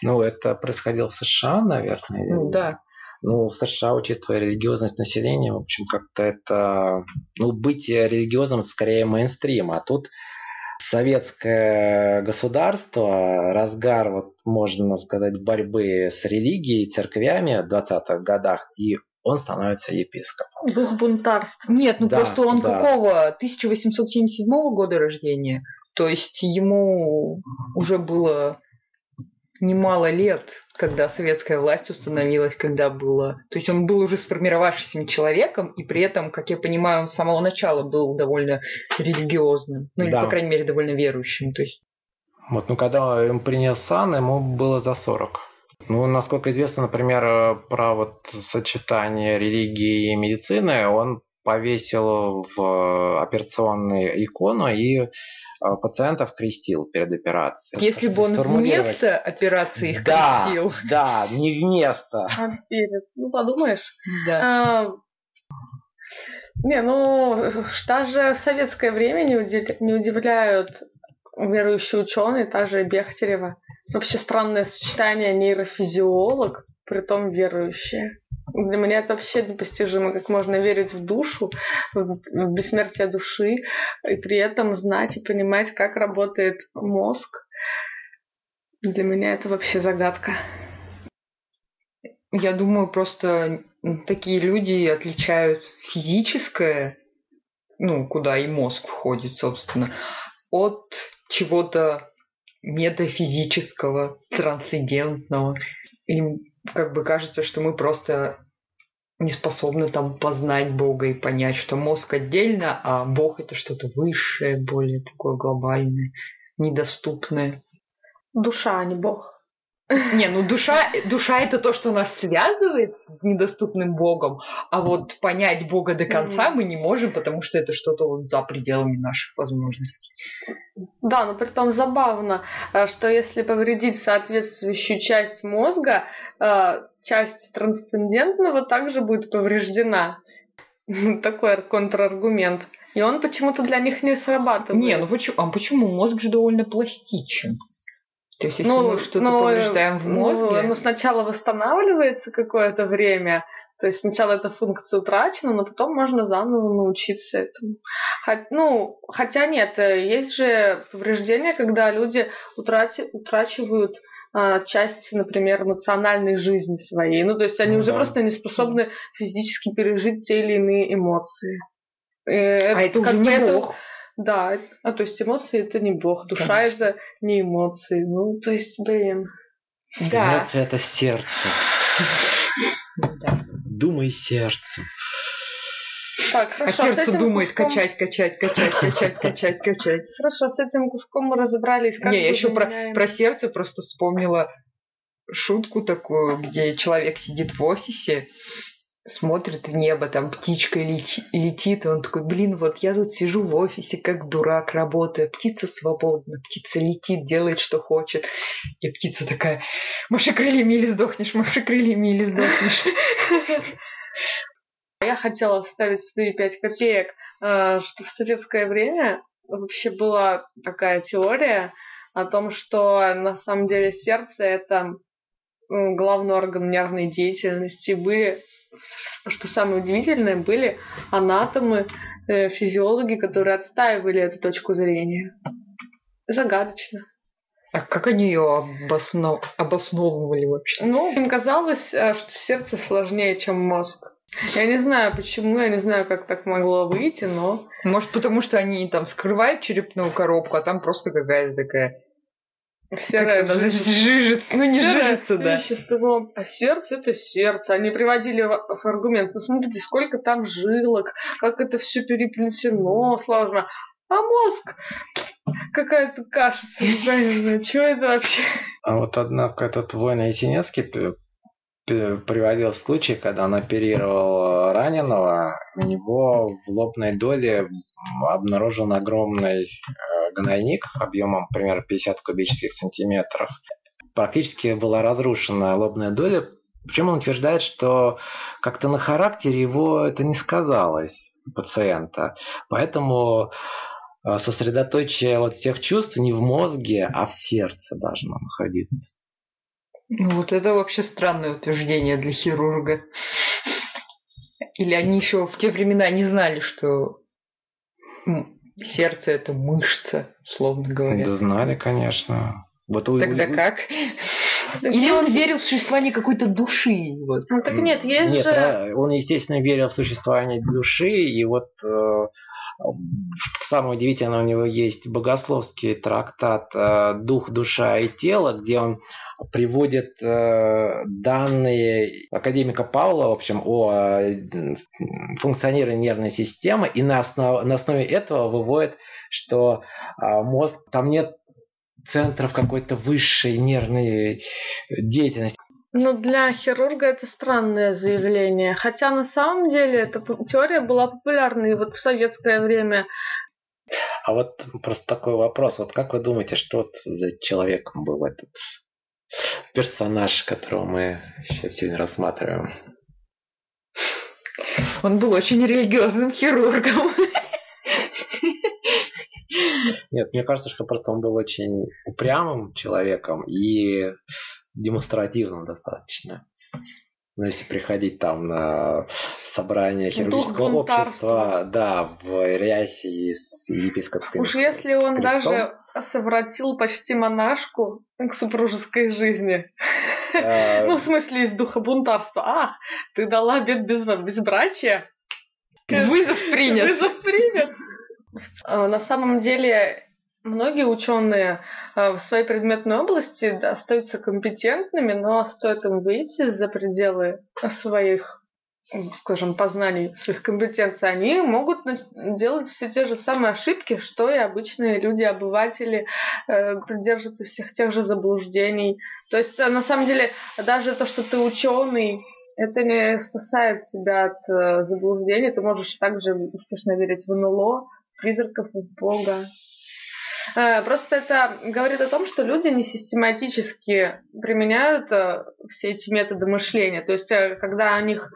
Ну, это происходило в США, наверное. Ну, да. Ну, в США, учитывая религиозность населения, в общем, как-то это... Ну, быть религиозным скорее мейнстрим, а тут советское государство, разгар, вот можно сказать, борьбы с религией, церквями в 20-х годах, и он становится епископом. Дух бунтарства. Нет, ну да, просто он да. какого? 1877 года рождения. То есть ему уже было немало лет, когда советская власть установилась, когда было... То есть он был уже сформировавшимся человеком, и при этом, как я понимаю, он с самого начала был довольно религиозным. Ну, или, да. по крайней мере, довольно верующим. То есть... Вот, ну, когда он принял сан, ему было за 40. Ну, насколько известно, например, про вот сочетание религии и медицины, он повесил в операционную икону и а, пациентов крестил перед операцией. Если бы он вместо операции их да, крестил. Да, не вместо. А Ну, подумаешь. Да. А, не, ну, даже в советское время не, удив... не удивляют верующие ученые, та же Бехтерева. Вообще странное сочетание нейрофизиолог, при том верующие. Для меня это вообще непостижимо, как можно верить в душу, в бессмертие души, и при этом знать и понимать, как работает мозг. Для меня это вообще загадка. Я думаю, просто такие люди отличают физическое, ну, куда и мозг входит, собственно, от чего-то метафизического, трансцендентного. Им как бы кажется, что мы просто не способны там познать Бога и понять, что мозг отдельно, а Бог это что-то высшее, более такое глобальное, недоступное. Душа, а не Бог. Не, ну душа, душа это то, что нас связывает с недоступным Богом, а вот понять Бога до конца мы не можем, потому что это что-то вот за пределами наших возможностей. Да, но при том забавно, э, что если повредить соответствующую часть мозга, э, часть трансцендентного также будет повреждена. Такой контраргумент. И он почему-то для них не срабатывает. Не, ну почему? А почему? Мозг же довольно пластичен. То есть, если Ну, мы что-то ну, повреждаем в ну, мозге, ну, сначала восстанавливается какое-то время, то есть сначала эта функция утрачена, но потом можно заново научиться этому. Хот- ну, хотя нет, э, есть же повреждения, когда люди утрати- утрачивают а, часть, например, эмоциональной жизни своей. Ну, то есть они Ну уже да. просто не способны физически пережить те или иные эмоции. И а это уже как бы не это- бог. Да, а то есть эмоции это не бог, душа Конечно. это не эмоции. Ну, то есть, блин. Да. Эмоции это сердце. да. Думай сердцем. Так, А хорошо. с сердце думает куском- качать, качать, качать, качать, качать, качать. Хорошо, с этим куском мы разобрались. Как Не, я еще про, про сердце просто вспомнила шутку такую, где человек сидит в офисе, смотрит в небо, там птичка лети- летит, и он такой, блин, вот я тут сижу в офисе, как дурак, работаю, птица свободна, птица летит, делает, что хочет. И птица такая, маши крыльями или сдохнешь, маши крыльями или сдохнешь. Я хотела вставить свои пять копеек, э, что в советское время вообще была такая теория о том, что на самом деле сердце это главный орган нервной деятельности. Были, что самое удивительное, были анатомы, э, физиологи, которые отстаивали эту точку зрения. Загадочно. А как они ее обосно- обосновывали вообще? Ну, им казалось, э, что сердце сложнее, чем мозг. Я не знаю почему, я не знаю, как так могло выйти, но Может, потому что они там скрывают черепную коробку, а там просто какая-то такая... серая жизнь. жижит. Ну, не жижится, да. вещество. А сердце это сердце. Они приводили в аргумент. Ну смотрите, сколько там жилок, как это все переплетено сложно. А мозг какая-то каша центральная. Что это вообще? А вот, однако, этот воин Ясенецкий п- п- приводил случай, когда он оперировал раненого, у него в лобной доле обнаружен огромный э, гнойник объемом примерно 50 кубических сантиметров. Практически была разрушена лобная доля. Причем он утверждает, что как-то на характере его это не сказалось пациента. Поэтому э, сосредоточие вот всех чувств не в мозге, а в сердце должно находиться. Ну, вот это вообще странное утверждение для хирурга. Или они еще в те времена не знали, что сердце это мышца, условно говоря. Да знали, конечно. Вот Тогда у- как? Или он верил в существование какой-то души? Вот. Ну так нет, есть Нет, же... да, он, естественно, верил в существование души, и вот э, самое удивительное, у него есть богословский трактат э, «Дух, душа и тело», где он приводит э, данные академика Павла, в общем, о э, функционировании нервной системы, и на, основ- на основе этого выводит, что мозг, там нет центров какой-то высшей нервной деятельности. Ну, для хирурга это странное заявление. Хотя на самом деле эта теория была популярна и вот в советское время. А вот просто такой вопрос. Вот как вы думаете, что вот за человеком был этот персонаж, которого мы сейчас сегодня рассматриваем? Он был очень религиозным хирургом. Нет, мне кажется, что просто он был очень упрямым человеком и демонстративным достаточно. Ну, если приходить там на собрание хирургического общества, да, в рясе с епископским Уж если он крестом. даже совратил почти монашку к супружеской жизни. Э, Ну, в смысле, из духа бунтарства. Ах, ты дала без, безбрачия? Вызов принят. Вызов принят. А, На самом деле, многие ученые а, в своей предметной области остаются компетентными, но стоит им выйти за пределы своих скажем, познаний, своих компетенций, они могут делать все те же самые ошибки, что и обычные люди, обыватели, э, всех тех же заблуждений. То есть, э, на самом деле, даже то, что ты ученый, это не спасает тебя от э, заблуждений. Ты можешь также успешно верить в НЛО, призраков, в Бога. Э, просто это говорит о том, что люди не систематически применяют э, все эти методы мышления. То есть, э, когда у них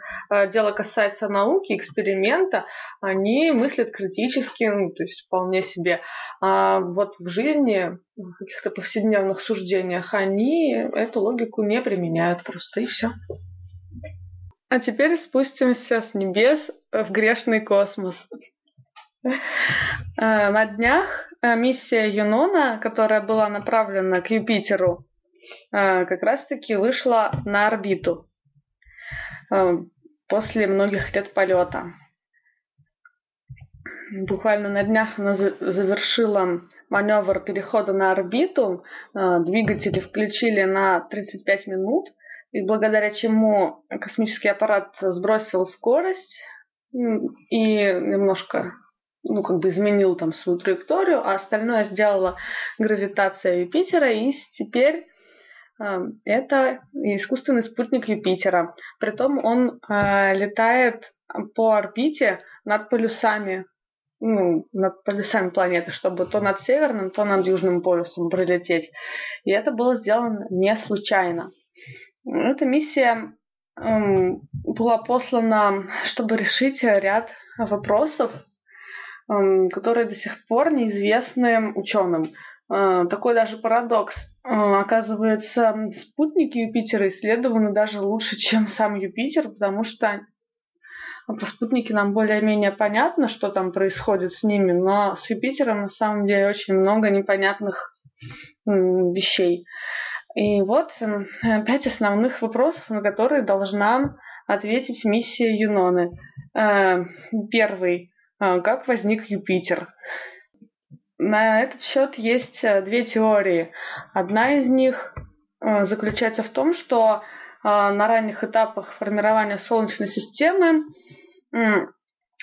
дело касается науки, эксперимента, они мыслят критически, ну, то есть вполне себе. А вот в жизни, в каких-то повседневных суждениях, они эту логику не применяют просто, и все. А теперь спустимся с небес в грешный космос. На днях миссия Юнона, которая была направлена к Юпитеру, э, как раз-таки вышла на орбиту после многих лет полета. Буквально на днях она завершила маневр перехода на орбиту. Двигатели включили на 35 минут, и благодаря чему космический аппарат сбросил скорость и немножко ну, как бы изменил там свою траекторию, а остальное сделала гравитация Юпитера, и теперь э, это искусственный спутник Юпитера. Притом он э, летает по орбите над полюсами, ну, над полюсами планеты, чтобы то над северным, то над южным полюсом пролететь. И это было сделано не случайно. Эта миссия эм, была послана, чтобы решить ряд вопросов, которые до сих пор неизвестны ученым. Э, такой даже парадокс. Э, оказывается, спутники Юпитера исследованы даже лучше, чем сам Юпитер, потому что по спутнике нам более-менее понятно, что там происходит с ними, но с Юпитером на самом деле очень много непонятных вещей. И вот пять основных вопросов, на которые должна ответить миссия Юноны. Э, первый. А, как возник Юпитер. На этот счет есть э, две теории. Одна из них э, заключается в том, что э, на ранних этапах формирования Солнечной системы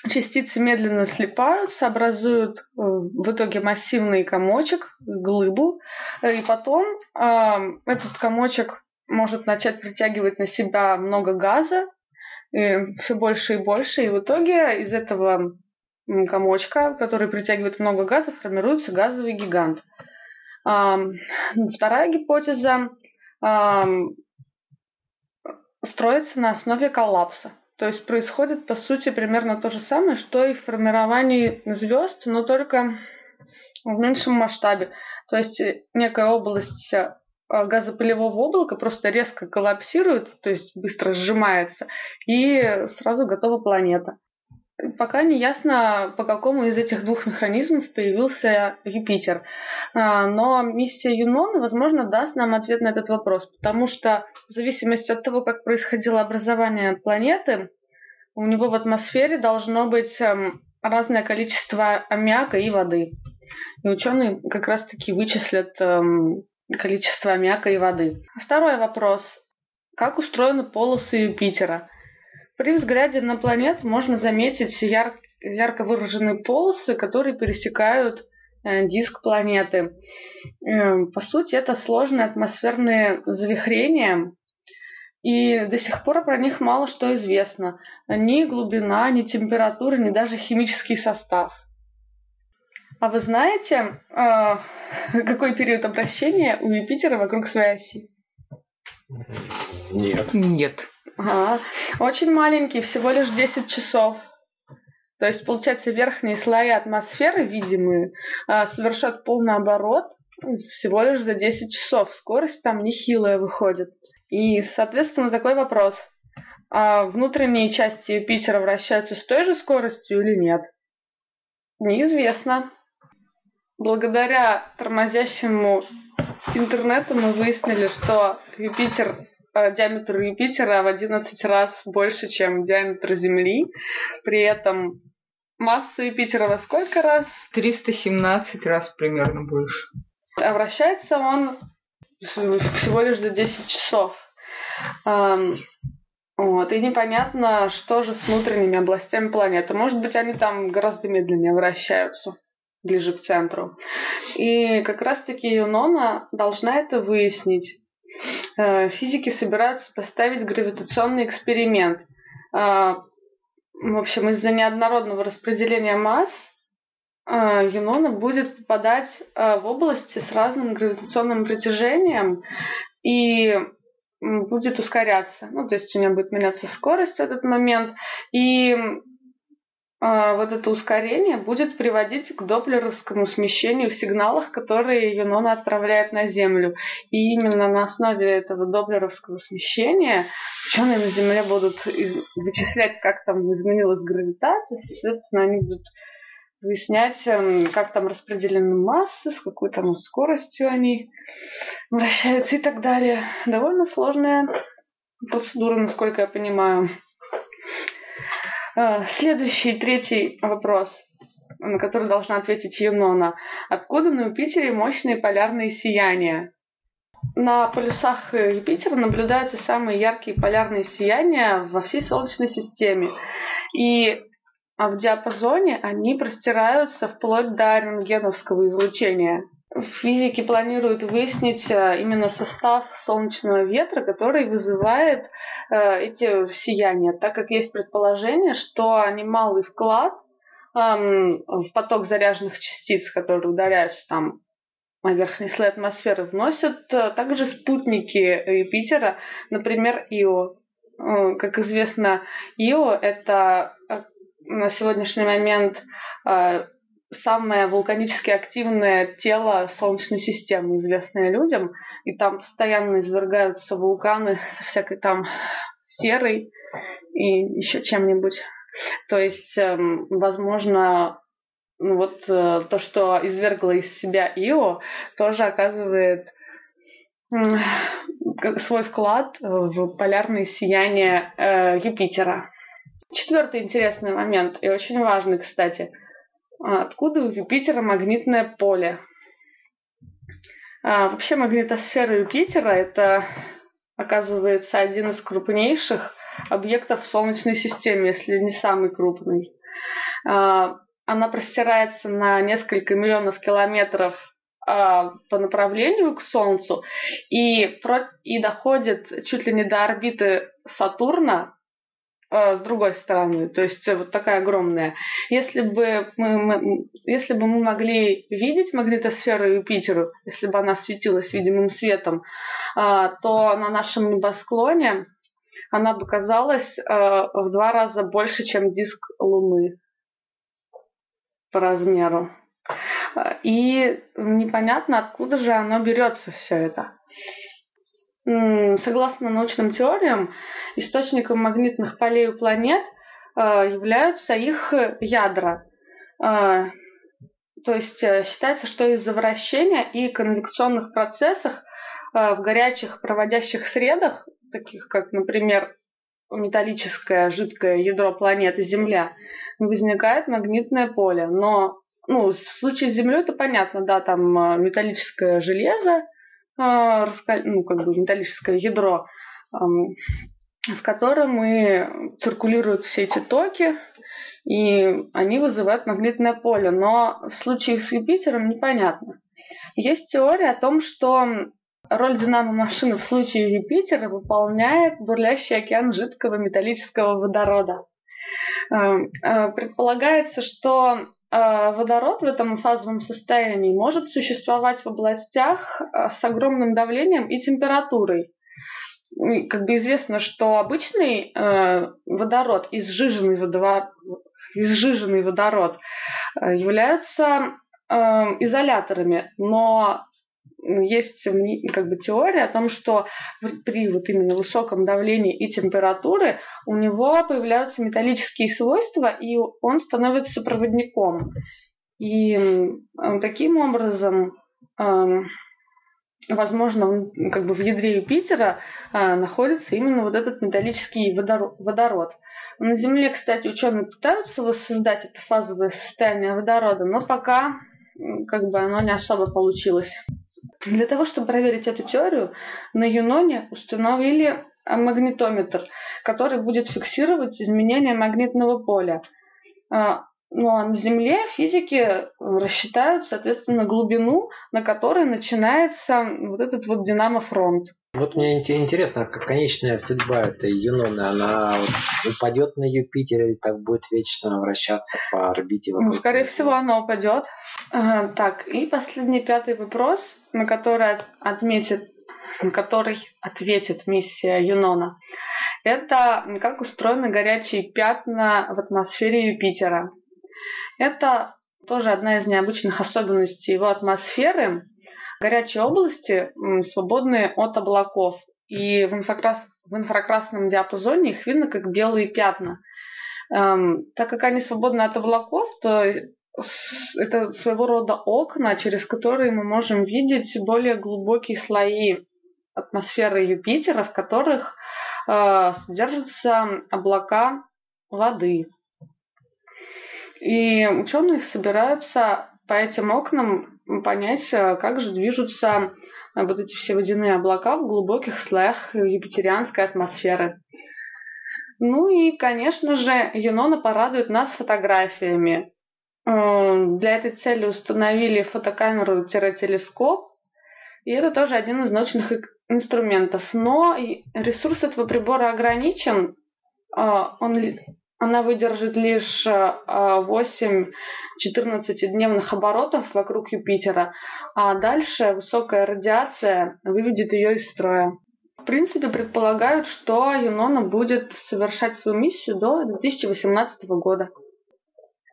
частицы медленно слипаются, образуют в итоге массивный комочек, глыбу, и потом этот комочек может начать притягивать на себя много газа, и все больше и больше, и в итоге из этого комочка, который притягивает много газа, формируется газовый гигант. Вторая гипотеза строится на основе коллапса. То есть происходит, по сути, примерно то же самое, что и в формировании звезд, но только в меньшем масштабе. То есть э, некая область э, газопылевого облака просто резко коллапсирует, то есть быстро сжимается, и сразу готова планета. Пока не ясно, по какому из этих двух механизмов появился Юпитер. А, но миссия Юнона, возможно, даст нам ответ на этот вопрос, потому что в зависимости от того, как происходило образование планеты, у него в атмосфере должно быть эм, разное количество аммиака и воды. И ученые как раз-таки вычислят эм, количество аммиака и воды. Второй вопрос. Как устроены полосы Юпитера? При взгляде на планету можно заметить яр- ярко выраженные полосы, которые пересекают э, диск планеты. Э, по сути, это сложные атмосферные завихрения, и до сих пор про них мало что известно. Ни глубина, ни температура, ни даже химический состав. А вы знаете, э, какой период обращения у Юпитера вокруг своей оси? Нет. Нет. Ага. Очень маленький, всего лишь 10 часов. То есть, получается, верхние слои атмосферы, видимые, а, совершат полный оборот всего лишь за 10 часов. Скорость там нехилая выходит. И, соответственно, такой вопрос. А внутренние части Юпитера вращаются с той же скоростью или нет? Неизвестно. Благодаря тормозящему интернету мы выяснили, что Юпитер диаметр Юпитера в 11 раз больше, чем диаметр Земли. При этом масса Юпитера во сколько раз? 317 раз примерно больше. А вращается он всего лишь за 10 часов. Вот, и непонятно, что же с внутренними областями планеты. Может быть, они там гораздо медленнее вращаются, ближе к центру. И как раз-таки Юнона должна это выяснить. Э, физики собираются поставить гравитационный эксперимент. Э, в общем, из-за неоднородного распределения масс Юнона будет попадать в области с разным гравитационным притяжением и будет ускоряться. Ну, то есть у нее будет меняться скорость в этот момент. И вот это ускорение будет приводить к доплеровскому смещению в сигналах, которые Юнона отправляет на Землю. И именно на основе этого доплеровского смещения ученые на Земле будут вычислять, как там изменилась гравитация. Соответственно, они будут выяснять, эм, как там распределены массы, с какой там скоростью они вращаются и так далее. Довольно сложная процедура, насколько я понимаю. Э, следующий, третий вопрос, на который должна ответить Юнона. Откуда на Юпитере мощные полярные сияния? На полюсах Юпитера наблюдаются самые яркие полярные сияния во всей Солнечной системе. И а в диапазоне они простираются вплоть до рентгеновского излучения. Физики планируют выяснить э, именно состав солнечного ветра, который вызывает э, эти сияния, так как есть предположение, что немалый вклад эм, в поток заряженных частиц, которые ударяются там на верхний слой атмосферы, вносят э, также спутники Юпитера, например, Ио. Как известно, Ио – это на сегодняшний момент самое вулканически активное тело Солнечной системы, известное людям, и там постоянно извергаются вулканы со всякой там серой и еще чем-нибудь. То есть, эм, возможно, ну вот э, то, что извергло из себя Ио, тоже оказывает свой вклад в полярное сияние э, Юпитера. Четвертый интересный момент, и очень важный, кстати. А, откуда у Юпитера магнитное поле? А, вообще магнитосфера Юпитера – это, оказывается, один из крупнейших объектов в Солнечной системе, если не самый крупный. А, она простирается на несколько миллионов километров по направлению к Солнцу и, и доходит чуть ли не до орбиты Сатурна, а, с другой стороны, то есть вот такая огромная. Если бы мы, мы, если бы мы могли видеть магнитосферу Юпитеру, если бы она светилась видимым светом, а, то на нашем небосклоне она бы казалась а, в два раза больше, чем диск Луны по размеру. И непонятно, откуда же оно берется все это. Согласно научным теориям, источником магнитных полей у планет э, являются их ядра. Э, то есть э, считается, что из-за вращения и конвекционных процессов в горячих проводящих средах, таких как, например, металлическое жидкое ядро планеты Земля, возникает магнитное поле. Но ну, в случае с Землей это понятно, да, там металлическое железо, ну, как бы металлическое ядро, в котором и циркулируют все эти токи, и они вызывают магнитное поле. Но в случае с Юпитером непонятно. Есть теория о том, что роль динамо-машины в случае Юпитера выполняет бурлящий океан жидкого металлического водорода. А, предполагается, что а, водород в этом фазовом состоянии может существовать в областях а, с огромным давлением и температурой. Как бы известно, что обычный э, водород, изжиженный водород являются изоляторами, но есть как бы теория о том, что при вот именно высоком давлении и температуре у него появляются металлические свойства, и он становится проводником. И таким образом, возможно, как бы в ядре Юпитера а, находится именно вот этот металлический водород. На Земле, кстати, ученые пытаются воссоздать это фазовое состояние водорода, но пока как бы оно не особо получилось. Для того, чтобы проверить эту теорию, на Юноне установили магнитометр, который будет фиксировать изменения магнитного поля. А, ну а на Земле физики рассчитают, соответственно, глубину, на которой начинается вот этот вот динамофронт. Вот мне интересно, как конечная судьба этой Юноны, она упадет на Юпитер или так будет вечно вращаться по орбите? Ну, скорее всего, она упадет. Так, и последний пятый вопрос, на который отметит, на который ответит миссия Юнона. Это как устроены горячие пятна в атмосфере Юпитера. Это тоже одна из необычных особенностей его атмосферы. Горячие области свободны от облаков, и в, инфракрас... в инфракрасном диапазоне их видно как белые пятна. Эм, так как они свободны от облаков, то это своего рода окна, через которые мы можем видеть более глубокие слои атмосферы Юпитера, в которых э, содержатся облака воды. И ученые собираются по этим окнам понять, э, как же движутся э, вот эти все водяные облака в глубоких слоях юпитерианской атмосферы. Ну и, конечно же, Юнона порадует нас фотографиями. Э, для этой цели установили фотокамеру-телескоп, и это тоже один из научных инструментов. Но ресурс этого прибора ограничен. Он она выдержит лишь 8 э, 14-дневных оборотов вокруг Юпитера, а дальше высокая радиация выведет ее из строя. В принципе, предполагают, что Юнона будет совершать свою миссию до 2018 года.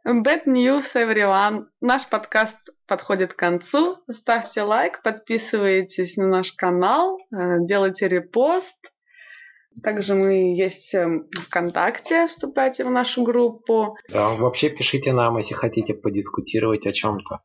Bad news, everyone! Наш подкаст подходит к концу. Ставьте лайк, подписывайтесь на наш канал, э, делайте репост – также мы есть эм, ВКонтакте, вступайте в нашу группу. Да, вообще пишите нам, если хотите подискутировать о чем-то.